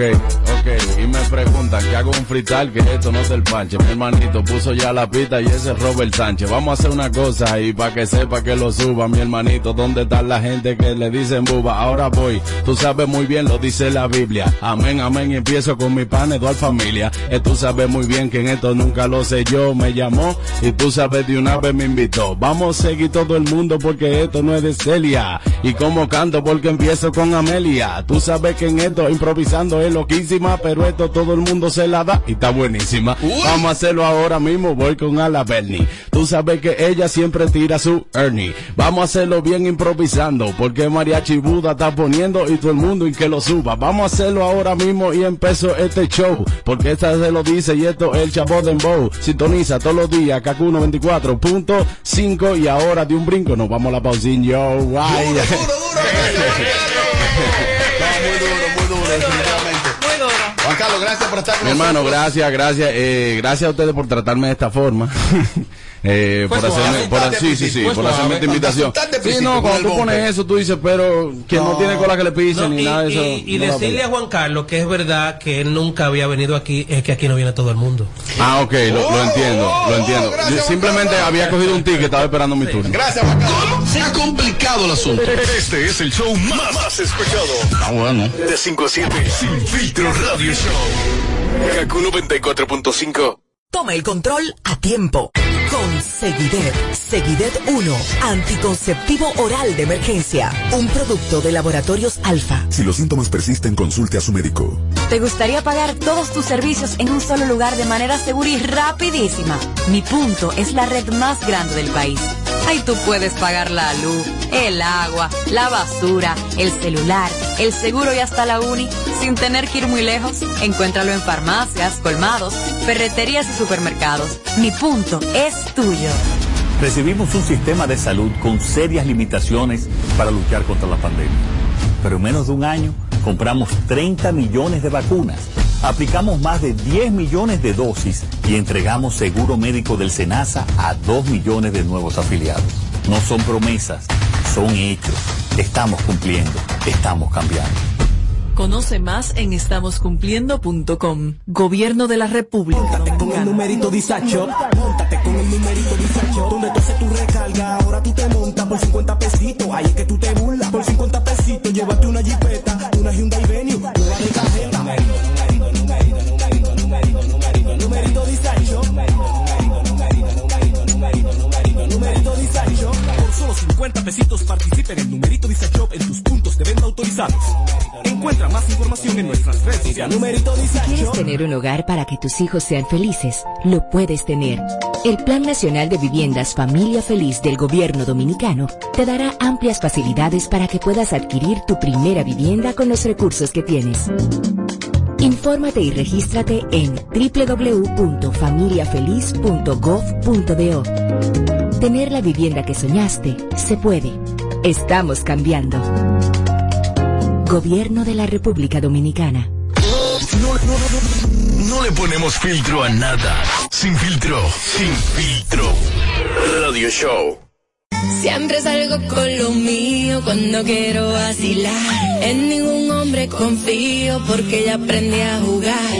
ok. Preguntan que hago un frital que esto no es el panche. Mi hermanito puso ya la pista y ese es Robert Sánchez. Vamos a hacer una cosa y para que sepa que lo suba, mi hermanito. ¿Dónde está la gente que le dicen buba? Ahora voy, tú sabes muy bien, lo dice la Biblia. Amén, amén. Y empiezo con mi pan, Eduard Familia. Eh, tú sabes muy bien que en esto nunca lo sé yo. Me llamó y tú sabes de una vez me invitó. Vamos a seguir todo el mundo porque esto no es de Celia. Y como canto porque empiezo con Amelia. Tú sabes que en esto improvisando es loquísima, pero esto todo el mundo se la da y está buenísima. Vamos a hacerlo ahora mismo, voy con Ala Bernie. Tú sabes que ella siempre tira su Ernie. Vamos a hacerlo bien improvisando, porque Mariachi Buda está poniendo y todo el mundo y que lo suba. Vamos a hacerlo ahora mismo y empezó este show, porque esta se lo dice y esto es el chavo de Bow. Sintoniza todos los días, Kaku 94.5 y ahora de un brinco nos vamos a la pausín, yo, guay. Juan Carlos, gracias por estar con Mi hermano, nosotros. gracias, gracias, eh, gracias a ustedes por tratarme de esta forma. Eh, por hacerme, por, sí, sí, sí, por hacerme esta invitación. Sí, no, cuando tú pones eso, tú dices, pero que no, No. tiene cola que le pisen No, ni y, nada de eso. y- y no la decirle a Juan Carlos que es verdad que él nunca había venido aquí, es que aquí no viene todo el mundo. Ah, ok, lo, lo entiendo, lo entiendo. Yo simplemente había cogido un ticket, estaba esperando mi turno. Gracias, Juan Carlos. Se ha complicado el asunto. Este es el show más, más escuchado. Ah, bueno. De 5 a 7. Sin filtro radio show. Kaku 94.5. Toma el control a tiempo. Con Seguidet. Seguidet 1. Anticonceptivo oral de emergencia. Un producto de laboratorios alfa. Si los síntomas persisten, consulte a su médico. ¿Te gustaría pagar todos tus servicios en un solo lugar de manera segura y rapidísima? Mi punto es la red más grande del país. Ahí tú puedes pagar la luz, el agua, la basura, el celular, el seguro y hasta la uni sin tener que ir muy lejos. Encuéntralo en farmacias, colmados, ferreterías y supermercados. Mi punto es tuyo. Recibimos un sistema de salud con serias limitaciones para luchar contra la pandemia. Pero en menos de un año compramos 30 millones de vacunas, aplicamos más de 10 millones de dosis y entregamos seguro médico del SENASA a 2 millones de nuevos afiliados. No son promesas, son hechos. Estamos cumpliendo, estamos cambiando. Conoce más en estamoscumpliendo.com. Gobierno de la República Con el numerito Disacho, montate con el numerito Disacho. Donde tú haces tu recarga, ahora tú te montas por 50 pesitos. Ahí es que tú te burlas. Por 50 pesitos, llévate una jipeta, una Hyundai Venue, nueva de cajeta. Disacho. Por solo 50 pesitos participa en el numerito Disacho en tus puntos de venta autorizados. Encuentra más información en nuestras redes sociales. Numerito Si quieres tener un hogar para que tus hijos sean felices, lo puedes tener. El Plan Nacional de Viviendas Familia Feliz del Gobierno Dominicano te dará amplias facilidades para que puedas adquirir tu primera vivienda con los recursos que tienes. Infórmate y regístrate en www.familiafeliz.gov.do. Tener la vivienda que soñaste se puede. Estamos cambiando. Gobierno de la República Dominicana. No le ponemos filtro a nada. Sin filtro, sin filtro. Radio show. Siempre salgo con lo mío cuando quiero vacilar. En ningún hombre confío porque ya aprendí a jugar.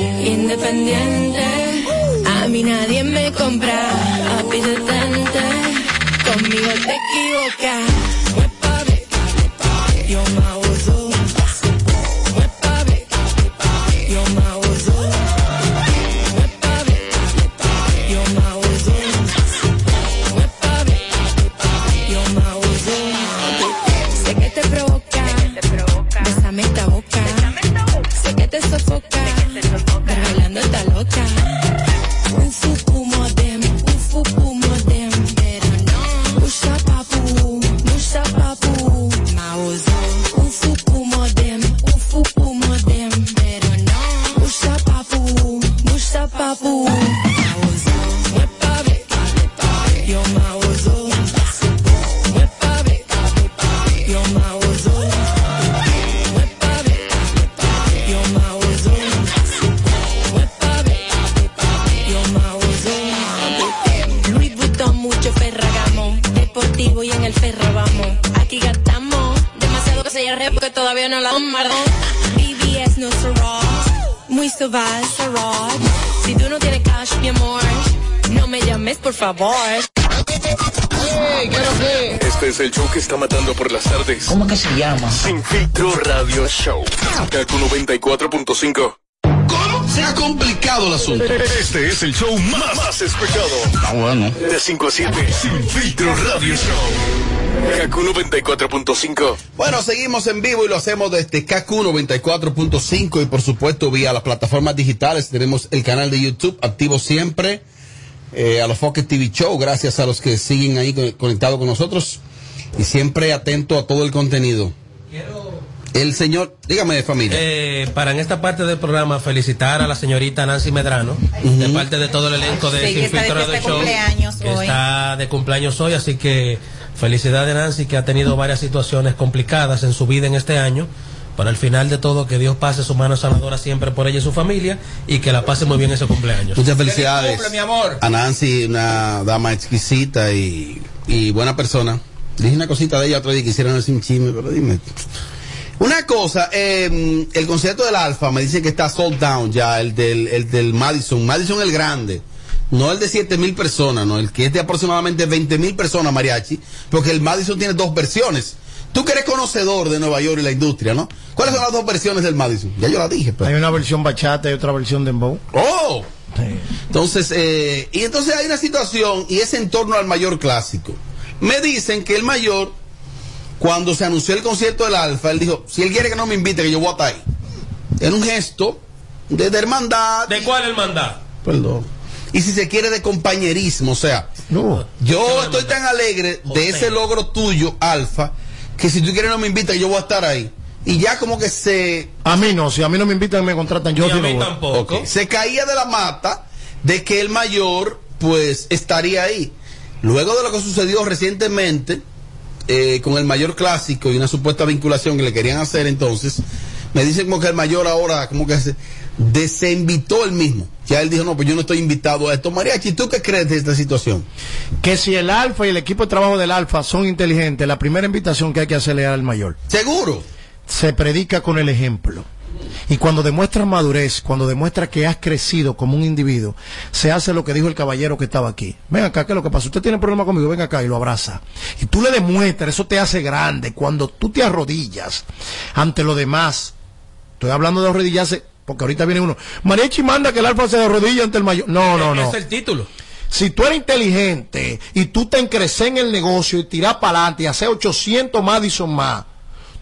Llama? Sin filtro radio show. Kaku 94.5. ¿Cómo? Se ha complicado el asunto. Este es el show más, más escuchado. Ah, bueno. De 5 a 7. Sin filtro radio show. Kaku 94.5. Bueno, seguimos en vivo y lo hacemos desde KQ 94.5 y por supuesto vía las plataformas digitales. Tenemos el canal de YouTube activo siempre. eh, a los Focus TV Show, gracias a los que siguen ahí co- conectados con nosotros y siempre atento a todo el contenido. El señor, dígame de familia. Eh, para en esta parte del programa felicitar a la señorita Nancy Medrano de parte de todo el elenco de Sí, Sin que está de Filtro de Show cumpleaños que hoy. está de cumpleaños hoy así que felicidades Nancy que ha tenido varias situaciones complicadas en su vida en este año pero al final de todo que Dios pase su mano sanadora siempre por ella y su familia y que la pase muy bien ese cumpleaños Muchas felicidades cumple, mi amor. a Nancy, una dama exquisita y, y buena persona. Dije una cosita de ella otro día que quisieran hacer un chisme, pero dime. Una cosa, eh, el concierto del Alfa me dice que está sold down ya, el del, el del Madison. Madison el grande. No el de 7 mil personas, no, el que es de aproximadamente 20 mil personas, mariachi, porque el Madison tiene dos versiones. Tú que eres conocedor de Nueva York y la industria, ¿no? ¿Cuáles son las dos versiones del Madison? Ya yo la dije, pero. Hay una versión bachata y otra versión dembow. ¡Oh! Entonces, eh, y entonces hay una situación y es en torno al mayor clásico. Me dicen que el mayor, cuando se anunció el concierto del Alfa, él dijo, si él quiere que no me invite, que yo voy a estar ahí. En un gesto de, de hermandad. ¿de cuál hermandad? Perdón. Y si se quiere de compañerismo, o sea, No. yo estoy tan alegre de ese logro tuyo, Alfa, que si tú quieres no me invitas, yo voy a estar ahí. Y ya como que se A mí no, si a mí no me invitan me contratan, yo y a mí tampoco. Se caía de la mata de que el mayor, pues, estaría ahí. Luego de lo que sucedió recientemente eh, con el mayor clásico y una supuesta vinculación que le querían hacer entonces, me dicen como que el mayor ahora, como que se desinvitó él mismo. Ya él dijo, no, pues yo no estoy invitado a esto. Mariachi, ¿tú qué crees de esta situación? Que si el Alfa y el equipo de trabajo del Alfa son inteligentes, la primera invitación que hay que hacerle al mayor. ¿Seguro? Se predica con el ejemplo. Y cuando demuestras madurez, cuando demuestras que has crecido como un individuo, se hace lo que dijo el caballero que estaba aquí. Ven acá, ¿qué es lo que pasa? Usted tiene problema conmigo, ven acá y lo abraza. Y tú le demuestras, eso te hace grande. Cuando tú te arrodillas ante lo demás, estoy hablando de arrodillarse, porque ahorita viene uno, Mariachi manda que el alfa se arrodille ante el mayor. No, no, no. es el título Si tú eres inteligente y tú te encreces en el negocio y tiras para adelante y hacer 800 Madison más,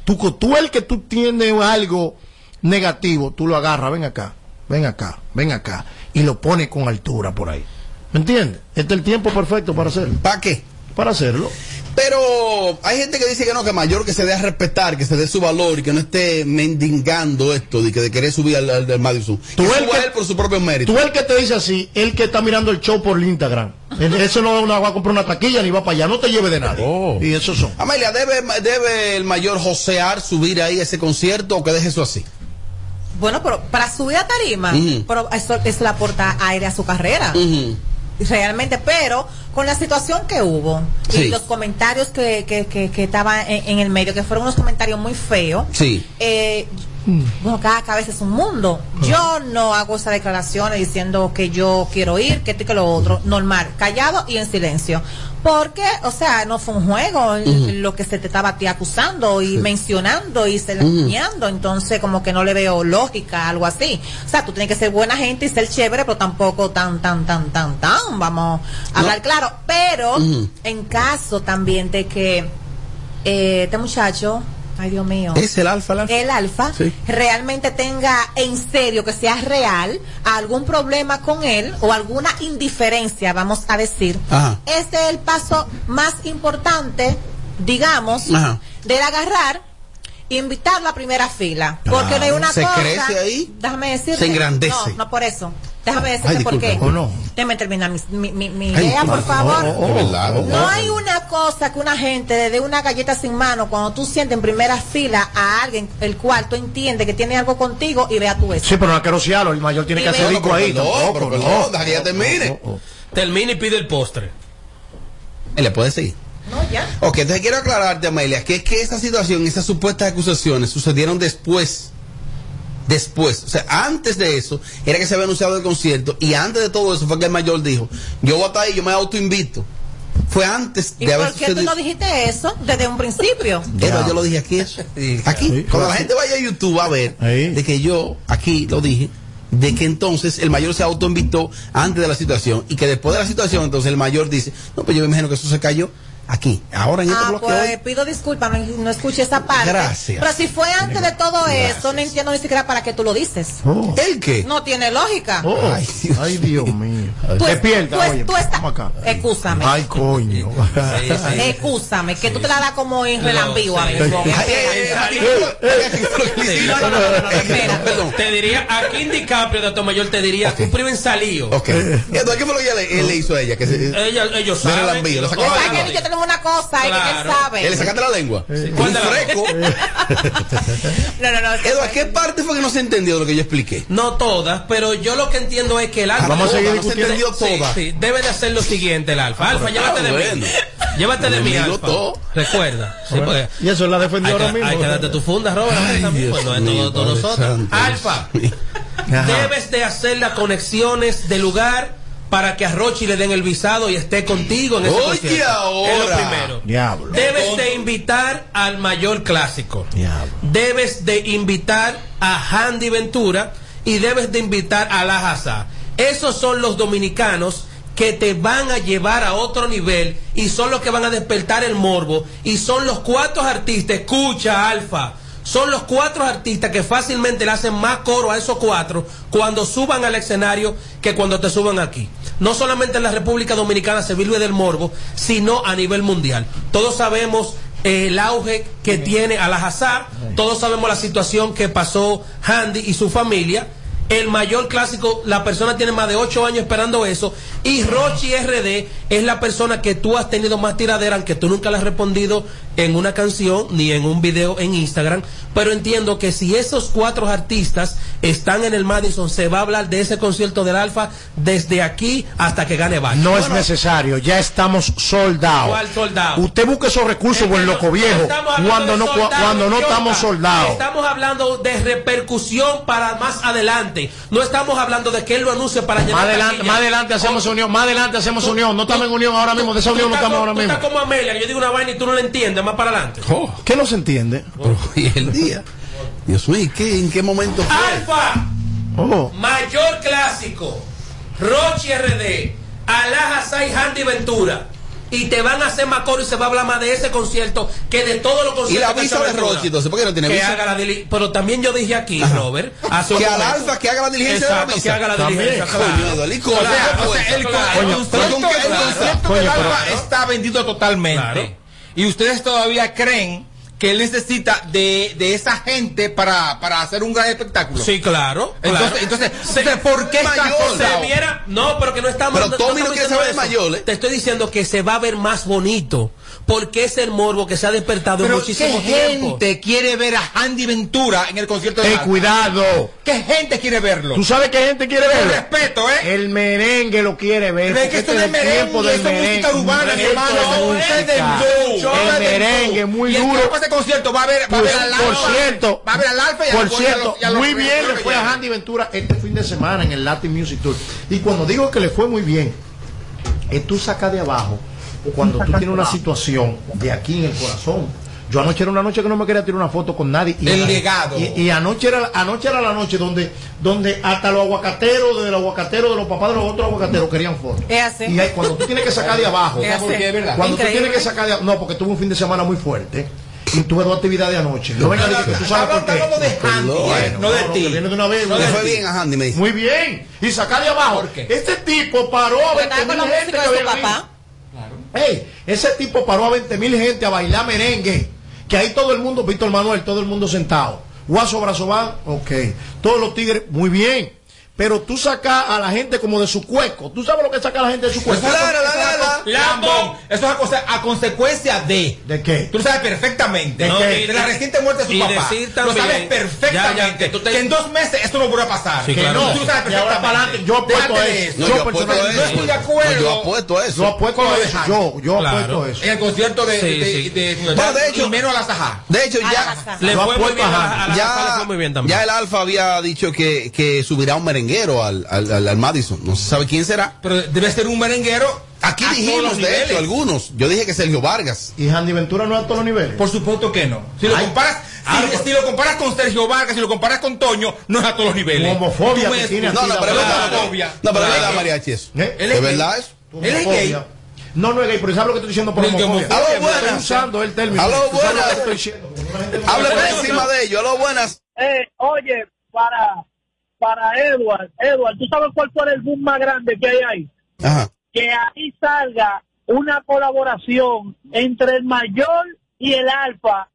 tú, tú el que tú tienes algo negativo, tú lo agarras, ven acá, ven acá, ven acá, y lo pones con altura por ahí. ¿Me entiendes? Este es el tiempo perfecto para hacerlo. ¿Para qué? Para hacerlo. Pero hay gente que dice que no, que mayor que se dé a respetar, que se dé su valor y que no esté mendigando esto de que de querer subir al, al del Madison. Tú que el suba que- él por su propio mérito. Tú el que te dice así, el que está mirando el show por el Instagram. El- Eso no, no va a comprar una taquilla ni va para allá, no te lleve de nadie. Y eso son. Amelia, ¿debe, ¿debe el mayor josear subir ahí a ese concierto o que deje eso así? Bueno, pero para subir a tarima, pero eso es la porta aire a su carrera. Realmente, pero con la situación que hubo Sí. y los comentarios que, que, que, que estaban en, en el medio, que fueron unos comentarios muy feos, Sí. eh, bueno, cada cabeza es un mundo. Yo no hago esas declaraciones diciendo que yo quiero ir, que esto y que lo otro. Normal, callado y en silencio. Porque, o sea, no fue un juego lo que se te estaba a ti acusando y mencionando y se Ujú. Entonces, como que no le veo lógica, algo así. O sea, tú tienes que ser buena gente y ser chévere, pero tampoco tan, tan, tan, tan, tan. Vamos a hablar claro. Pero, en caso también de que eh, este muchacho, ay Dios mío. ¿Es el alfa, el alfa? El alfa Sí. realmente tenga en serio, que sea real, algún problema con él o alguna indiferencia, vamos a decir. Ajá. Este es el paso más importante, digamos, Ajá. de agarrar e invitarlo a primera fila. Porque no hay una ¿Se cosa. crece ahí? Déjame decirte. Se engrandece. No, no por eso. Déjame decirte Ay, por qué. disculpa, ¿o no? Déjame terminar mi, mi, mi- mi Ay, idea, por oh, favor. oh, oh, verdad, oh, No oh. hay una cosa que una gente le dé una galleta sin mano cuando tú sientes en primera fila a alguien el cual tú entiendes que tiene algo contigo y vea tú eso. Sí, pero no rociarlo, el mayor tiene Y que hacer rico ahí. No, pero no. deja que ya termine. termina y pide el postre Él le puede seguir. No, ya. Ok, entonces quiero aclararte, Amelia, que es que esa situación, esas supuestas acusaciones sucedieron después. Después, o sea, antes de eso, era que se había anunciado el concierto y antes de todo eso fue que el mayor dijo, yo voy a estar ahí, yo me autoinvito. Fue antes ¿Y de haber por qué tú sucedido. no dijiste eso desde un principio? Pero yo lo dije aquí eso. Aquí. Sí, Cuando la sí. gente vaya a YouTube a ver Ahí. de que yo aquí lo dije, de que entonces el mayor se autoinvitó antes de la situación y que después de la situación entonces el mayor dice, no, pues yo me imagino que eso se cayó aquí, ahora en este Ah, bloque pues hoy. pido disculpas, no, no escuché esa parte. Gracias. Pero si fue antes de todo eso, no entiendo ni siquiera para qué tú lo dices. Oh. ¿El qué? No tiene lógica. Oh. Ay, Dios. Ay, Dios mío. Despierta, tú- oye, tú estás-. Excúsame. Ay, coño. Excúsame, que tú te la das como en relambío a mí. Ay, ay, ay, ay, ay, No, no, no, no, no, Espera. Perdón. Te diría, aquí en DiCaprio de Tomayor te diría un primo en salío. Ok. Entonces, ¿qué fue lo que él le hizo a ella? Ellos de saben. relambío, una cosa, y que él Claro. sabe. ¿Eh, ¿Le sacaste la lengua? Un ¿Cuál de la- freco. No, no, no. Eduardo, ¿qué parte fue que no se entendió de lo que yo expliqué? No todas, pero yo lo que entiendo es que el alfa. Vamos a seguir Sí, discutiendo sí, todas. sí, debe de hacer lo siguiente el alfa. Alfa, llévate de bueno. mí. Llévate de mí, alfa. todo. Recuerda. Sí, porque Y eso la defendió ahora mismo. hay que darte tu funda, Robert. Dios pues, no es todo, nosotros. Alfa, debes de hacer las conexiones de lugar para que a Rochi le den el visado y esté contigo en ese Oye, concierto. Es lo ahora. primero. Diablo. Debes de invitar al mayor clásico. Diablo. Debes de invitar a Handy Ventura y debes de invitar a La Haza. Esos son los dominicanos que te van a llevar a otro nivel y son los que van a despertar el morbo y son los cuatro artistas, escucha Alfa, son los cuatro artistas que fácilmente le hacen más coro a esos cuatro cuando suban al escenario que cuando te suban aquí. No solamente en la República Dominicana se vive del morbo, sino a nivel mundial. Todos sabemos eh, el auge que tiene a la Hazard, todos sabemos la situación que pasó Handy y su familia. El mayor clásico, la persona tiene más de ocho años esperando eso. Y Rochi RD es la persona que tú has tenido más tiradera, aunque tú nunca le has respondido en una canción ni en un video en Instagram. Pero entiendo que si esos cuatro artistas están en el Madison, se va a hablar de ese concierto del Alfa desde aquí hasta que gane Bach. No es necesario, ya estamos soldados. ¿Cuál soldado? Usted busque esos recursos el loco viejo cuando no, cuando no estamos soldados. Estamos hablando de repercusión para más adelante. No estamos hablando de que él lo anuncie para llenar Más adelante, más adelante hacemos unión, más adelante hacemos unión. No estamos en unión ahora mismo, de esa Tú unión no estamos ahora tú mismo. estás como Amelia, yo digo una vaina y tú no la entiendes, más para adelante. ¿Qué no se entiende? Pero, ¿y el día? Dios mío, ¿y qué, ¿en qué momento fue? Alfa, Oh. mayor clásico, Rochi RD, Alaja Sai Handy Ventura. Y te van a hacer más coro y se va a hablar más de ese concierto que de todos los ¿Y conciertos. la que visa de. Rochi, entonces? ¿Por qué no tiene que visa? haga la Pero también yo dije aquí, Ajá. Robert, hace Que al. Alfa que haga la diligencia de la Exacto, visa. que haga la También. diligencia. Coño, ¿y el, concepto, del alfa está vendido totalmente. Y ustedes todavía creen que él necesita de, de esa gente para, para hacer un gran espectáculo. Sí, claro. Entonces, claro. entonces, Se- entonces, ¿por qué está mayor, soldado? se viera, no, pero que no estamos. Pero Tommy no estamos quiere diciendo saber de eso. mayor, ¿eh? Te estoy diciendo que se va a ver más bonito. Porque es el morbo que se ha despertado en Pero muchísimo ¿qué tiempo. gente quiere ver a Andy Ventura en el concierto de ¡Ey, Alfa? cuidado! ¿Qué gente quiere verlo? ¿Tú sabes qué gente quiere Con verlo? respeto, ¿eh? El merengue lo quiere ver. Pero es porque que esto este no es el tiempo merengue, del eso es música urbana, hermano. El merengue muy que duro. Concierto va a ver, va a Pues, ver al por Alfa. cierto, va a ver al Alfa y por los- y a cierto, los- y a los- muy bien le fue a. Handy Ventura este fin de semana en el Latin Music Tour. Y cuando digo que le fue muy bien, es tú sacas de abajo cuando tú tienes una situación de aquí en el corazón. Yo anoche era una noche que no me quería tirar una foto con nadie. Y El legado. Y, y anoche, era, anoche era la noche donde, donde hasta los aguacateros, de los aguacateros, de los papás de los otros aguacateros querían fotos. Y ahí, cuando tú tienes que sacar de abajo, cuando tú tienes que sacar de No, porque tuve un fin de semana muy fuerte. Y tuve dos actividades anoche. No venga a decir que tú sabes por qué. Hablando de Andy, Bueno, no de no, ti. viene de una vez, No Le de fue ti. bien a Handy, me dice. Muy bien. Y sacar de abajo. ¿Por qué? Este tipo paró a Porque 20 estaba con la mil gente música que de su había papá. Ey, ese tipo paró a 20 mil gente a bailar merengue. Que ahí todo el mundo, Víctor Manuel, todo el mundo sentado. Guaso Brazován, ok. Todos los tigres, muy bien. Pero tú sacas a la gente como de su cueco. ¿Tú sabes lo que saca a la gente de su cueco? Claro, la, la. Eso es a, cosa- a consecuencia de. ¿De qué? Tú lo sabes perfectamente. ¿De ¿no? qué? De la reciente muerte de su Y papá. decir lo sabes perfectamente. Ya, ya, que en dos meses esto no vuelve a pasar. Sí, que claro no, tú lo sabes perfectamente. para adelante, yo apuesto a eso. No, yo yo apuesto a personalmente eso. no estoy de acuerdo. No, yo apuesto a eso. Yo apuesto a eso. Yo, yo Claro. apuesto a eso. En el concierto de, Sí, de, sí. de, de- Bueno, de hecho- y menos a la Sajá. De hecho, ya. Le fue muy bien ya, el Alfa había dicho que, que subirá un merenguero al, al, al- al Madison. No se sabe quién será. Pero debe ser un merenguero. Aquí a dijimos, de hecho, algunos. Yo dije que Sergio Vargas. Y Handy Ventura no es a todos los niveles. Por supuesto que no. Si lo Ay, comparas, ah, si, si lo comparas con Sergio Vargas, si lo comparas con Toño, no es a todos los niveles. Homofobia que me tiene excusas. No, no, pero verdad. homofobia. No, pero es verdad, Mariachi, eso. ¿Eh? ¿Es es verdad gay. eso? Él es gay. No, no es gay, pero ¿sabes lo que estoy diciendo por homofobia? homofobia, Aló, buenas. Estoy usando el término. Aló, ¿Tú sabes lo buenas. que estoy diciendo? Porque la gente no Hable sabe. por encima de ellos. Aló, buenas. Eh, oye, para, para Edward, Edward, ¿tú sabes cuál fue el boom más grande que hay ahí? Ajá. Que ahí salga una colaboración entre el mayor y el alfa.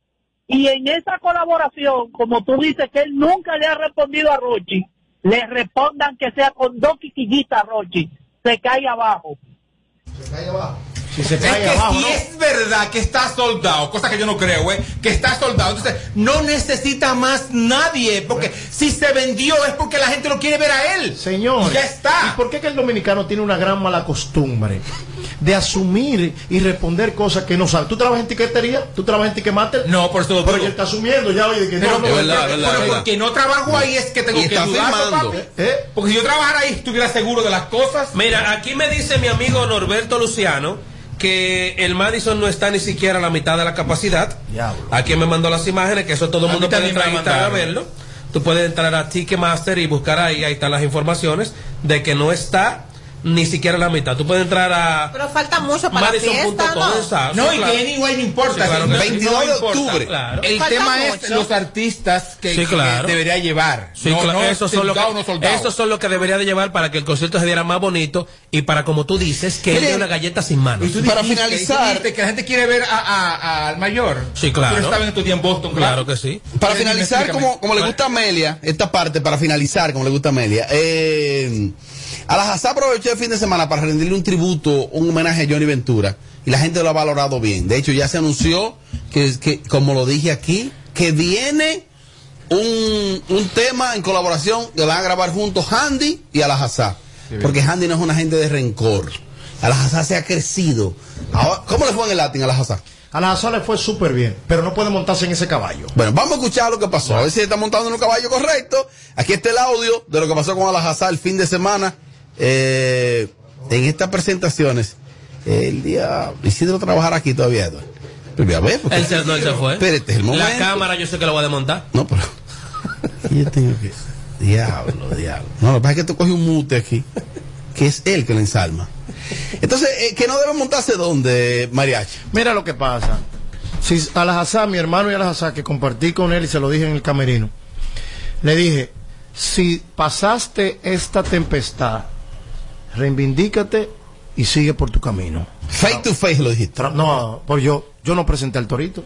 Y en esa colaboración, como tú dices que él nunca le ha respondido a Rochi, le respondan que sea con dos quiquillitas Rochi, se cae abajo. Si se Es que abajo, si ¿no? es verdad que está soldado, cosa que yo no creo, güey, que está soldado, entonces no necesita más nadie, porque si se vendió es porque la gente lo quiere ver a él. Señor, ya está. ¿Y por qué que el dominicano tiene una gran mala costumbre de asumir y responder cosas que no sabe? ¿Tú trabajas en tiquetería? ¿Tú trabajas en Ticketmaster? No, por eso Pero él está asumiendo ya, oye, de que Pero, no, pero- verdad, pero- verdad, pero verdad. porque no trabajo ahí es que tengo Y que firmando. papi. ¿Eh? Porque si yo trabajara ahí estuviera seguro de las cosas. Mira, aquí me dice mi amigo Norberto Luciano que el Madison no está ni siquiera a la mitad de la capacidad. Aquí me mandó las imágenes, que eso todo el mundo puede entrar, entrar a verlo. Tú puedes entrar a Ticketmaster y buscar ahí, ahí están las informaciones de que no está ni siquiera la mitad. Tú puedes entrar a Pero falta mucho para la fiesta, Madison.com, ¿no? exacto, No, y claro. que anyway no importa. Sí, claro sí, que no, sí. 22 no de importa. octubre. Claro. El Falta tema es los artistas que, Sí, que claro. debería llevar. Sí, no, claro, no esos, son lo soldado, que, esos son lo que debería de llevar para que el concierto se diera más bonito y para, como tú dices, que dé una galleta sin manos. Y tú Para dijiste- finalizar- que la gente quiere ver a- a- a- al mayor. Sí, claro. Tú estabas en tu día en Boston, claro. Claro que sí. Para finalizar, como, como le gusta a Amelia, esta parte, para finalizar, como le gusta a Amelia, eh, a la Hazá aprovechó el fin de semana para rendirle un tributo, un homenaje a Johnny Ventura, y la gente lo ha valorado bien. De hecho, ya se anunció que, que como lo dije aquí, que viene un, un tema en colaboración que van a grabar juntos Handy y a la Hazá. Porque Handy no es una gente de rencor. A la Hazá se ha crecido. Ahora, ¿Cómo le fue en el Latin a la Hazá? A la le fue súper bien, pero no puede montarse en ese caballo. Bueno, vamos a escuchar lo que pasó. A ver si está montando en un caballo correcto. Aquí está el audio de lo que pasó con Alajazá el fin de semana. Eh, en estas presentaciones, el día. Isidro trabajar aquí todavía. Eduardo. Pero voy a ver, porque- Él se, no, él se fue. Espérate, el momento. La cámara yo sé que lo va a desmontar. No, pero. Yo tengo que. Diablo, diablo. No, lo que pasa es que tú coges un mute aquí, que es él que lo ensalma. Entonces, eh, que no debe montarse dónde, Mariachi. Mira lo que pasa. Si a la Hazá, mi hermano y a la Hazá, que compartí con él y se lo dije en el camerino, le dije, si pasaste esta tempestad, reivindícate y sigue por tu camino. Face to face lo dijiste. No, por yo, yo no presenté al torito.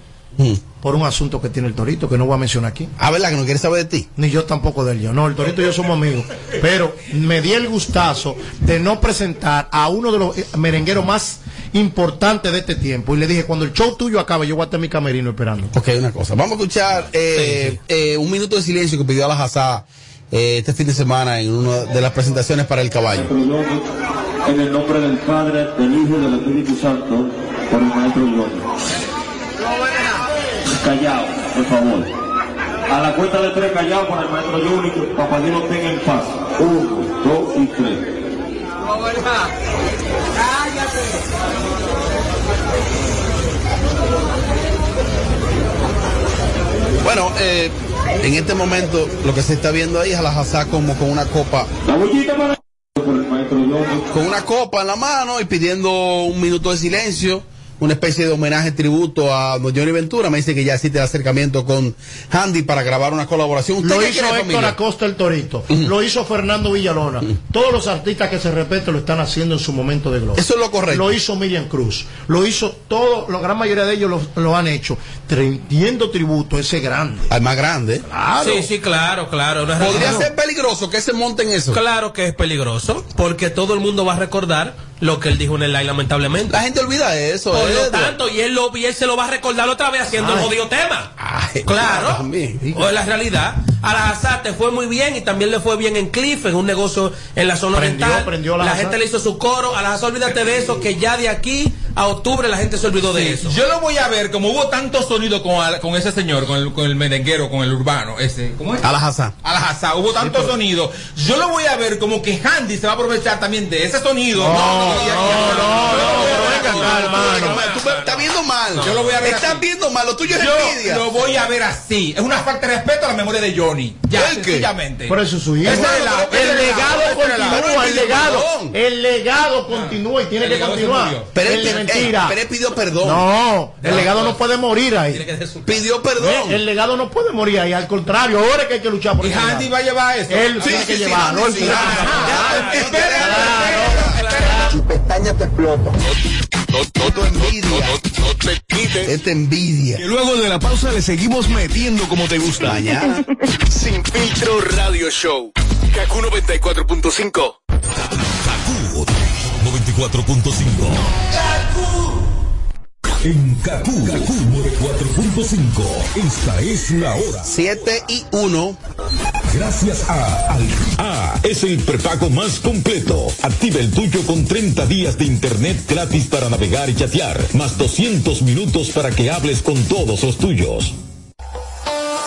Por un asunto que tiene el torito, que no voy a mencionar aquí. Ah, ¿verdad? Que no quieres saber de ti. Ni yo tampoco de él. Yo. No, el torito y yo somos amigos. Pero me di el gustazo de no presentar a uno de los eh, merengueros más importantes de este tiempo. Y le dije, cuando el show tuyo acabe, yo voy a estar en mi camerino esperando. Ok, una cosa. Vamos a escuchar eh, eh, un minuto de silencio que pidió a la Hazá eh, este fin de semana en una de las presentaciones para el caballo. En el nombre del Padre, del Hijo y del Espíritu Santo, por el Maestro Yogi. Callao, por favor. A la cuenta de tres callao por el Maestro Yogi, que Papá Dios lo tenga en paz. Uno, dos y tres. Bueno, eh, en este momento lo que se está viendo ahí es a la Hazá como con una copa. Con una copa en la mano y pidiendo un minuto de silencio, una especie de homenaje tributo a don Johnny Ventura. Me dice que ya existe el acercamiento con Handy para grabar una colaboración. ¿Usted Lo hizo quiere, Héctor familia? Acosta el Torito. Lo hizo Fernando Villalona. Todos los artistas que se respeten lo están haciendo en su momento de gloria. Eso es lo correcto. Lo hizo Miriam Cruz. Lo hizo todo, la gran mayoría de ellos lo, lo han hecho. Rindiendo tributo a ese grande. Al más grande. Claro. Sí, sí, claro, claro. Podría ser peligroso que se monten eso. Claro que es peligroso, porque todo el mundo va a recordar lo que él dijo en el live, lamentablemente. La gente olvida eso, Por lo tanto, y él, lo, y él se lo va a recordar otra vez haciendo el Ay. jodido tema. claro. O es la realidad. A la Hazard te fue muy bien y también le fue bien en Cliff, en un negocio en la zona Prendió, oriental. prendió la gente le hizo su coro. A la Hazard, olvídate de eso, que ya de aquí a octubre la gente se olvidó de eso. Yo lo voy a ver, como hubo tanto sonido con, al- con ese señor, con el, con el merenguero, con el urbano, ese, ¿cómo es? Alajazá. Alajazá, hubo tanto sonido. Yo lo voy a ver como que Handy se va a aprovechar también de ese sonido. No, no, Tú me estás viendo mal. Yo lo voy a ver Estás viendo mal. Lo tuyo es Yo envidia. lo voy a ver así. Es una falta de respeto a la memoria de Johnny. Ya, ¿El sencillamente. Por eso es su hijo. Es el- El es legado es el- continúa, el legado. El legado continúa y tiene El que continuar. Pero El ey, mentira. pero él pidió perdón. No, el legado no puede morir ahí. Pidió perdón. Eh, El legado no puede morir ahí, al contrario, ahora es que hay que luchar por Y el Handy va a llevar eso. Él Sí, tiene que sí, sí, llevarlo. Él sí, tiene que sí. llevarlo. Ya, Espera, Tu pestaña te explota. No, envidia. te quites. Esta envidia. Que luego de la pausa le seguimos metiendo como te gusta. Mañana. Sin filtro radio show. Kaku 94.5. 94.5. En Kaku, Kaku 94.5. Esta es la hora. 7 y 1. Gracias a Al A es el prepago más completo. Activa el tuyo con 30 días de internet gratis para navegar y chatear, más 200 minutos para que hables con todos los tuyos.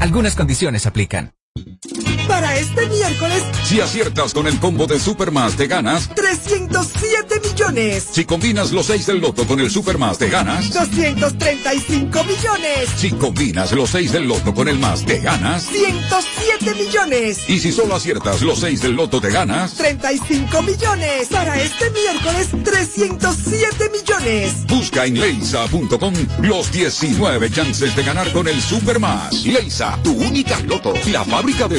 Algunas condiciones aplican. Para este miércoles, Si aciertas con el combo de Supermas te ganas. 307 millones. Si combinas los 6 del loto con el Supermas te ganas. 235 millones. Si combinas los 6 del loto con el más te ganas. 107 millones. Y si solo aciertas los 6 del loto te ganas. 35 millones. Para este miércoles, 307 millones. Busca en leisa.com los 19 chances de ganar con el Supermas. Leisa, tu única loto. La fábrica de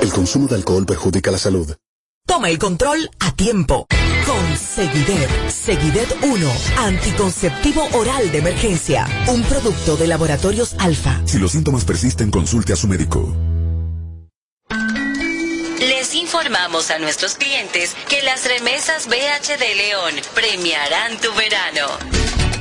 El consumo de alcohol perjudica la salud. Toma el control a tiempo. Con Seguidet. Seguidet 1. Anticonceptivo oral de emergencia. Un producto de laboratorios alfa. Si los síntomas persisten, consulte a su médico. Les informamos a nuestros clientes que las remesas BH de León premiarán tu verano.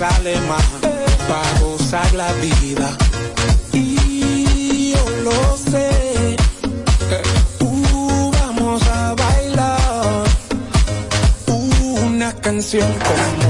sale más para gozar la vida. Y yo lo sé. Uh, vamos a bailar una canción como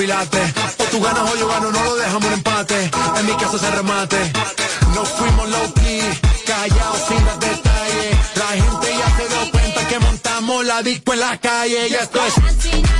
pilates. O tú ganas o yo gano, no lo dejamos un empate. En mi casa se remate. No fuimos low key, callados sin dar detalles. La gente ya se dio cuenta que montamos la disco en la calle. Y esto es.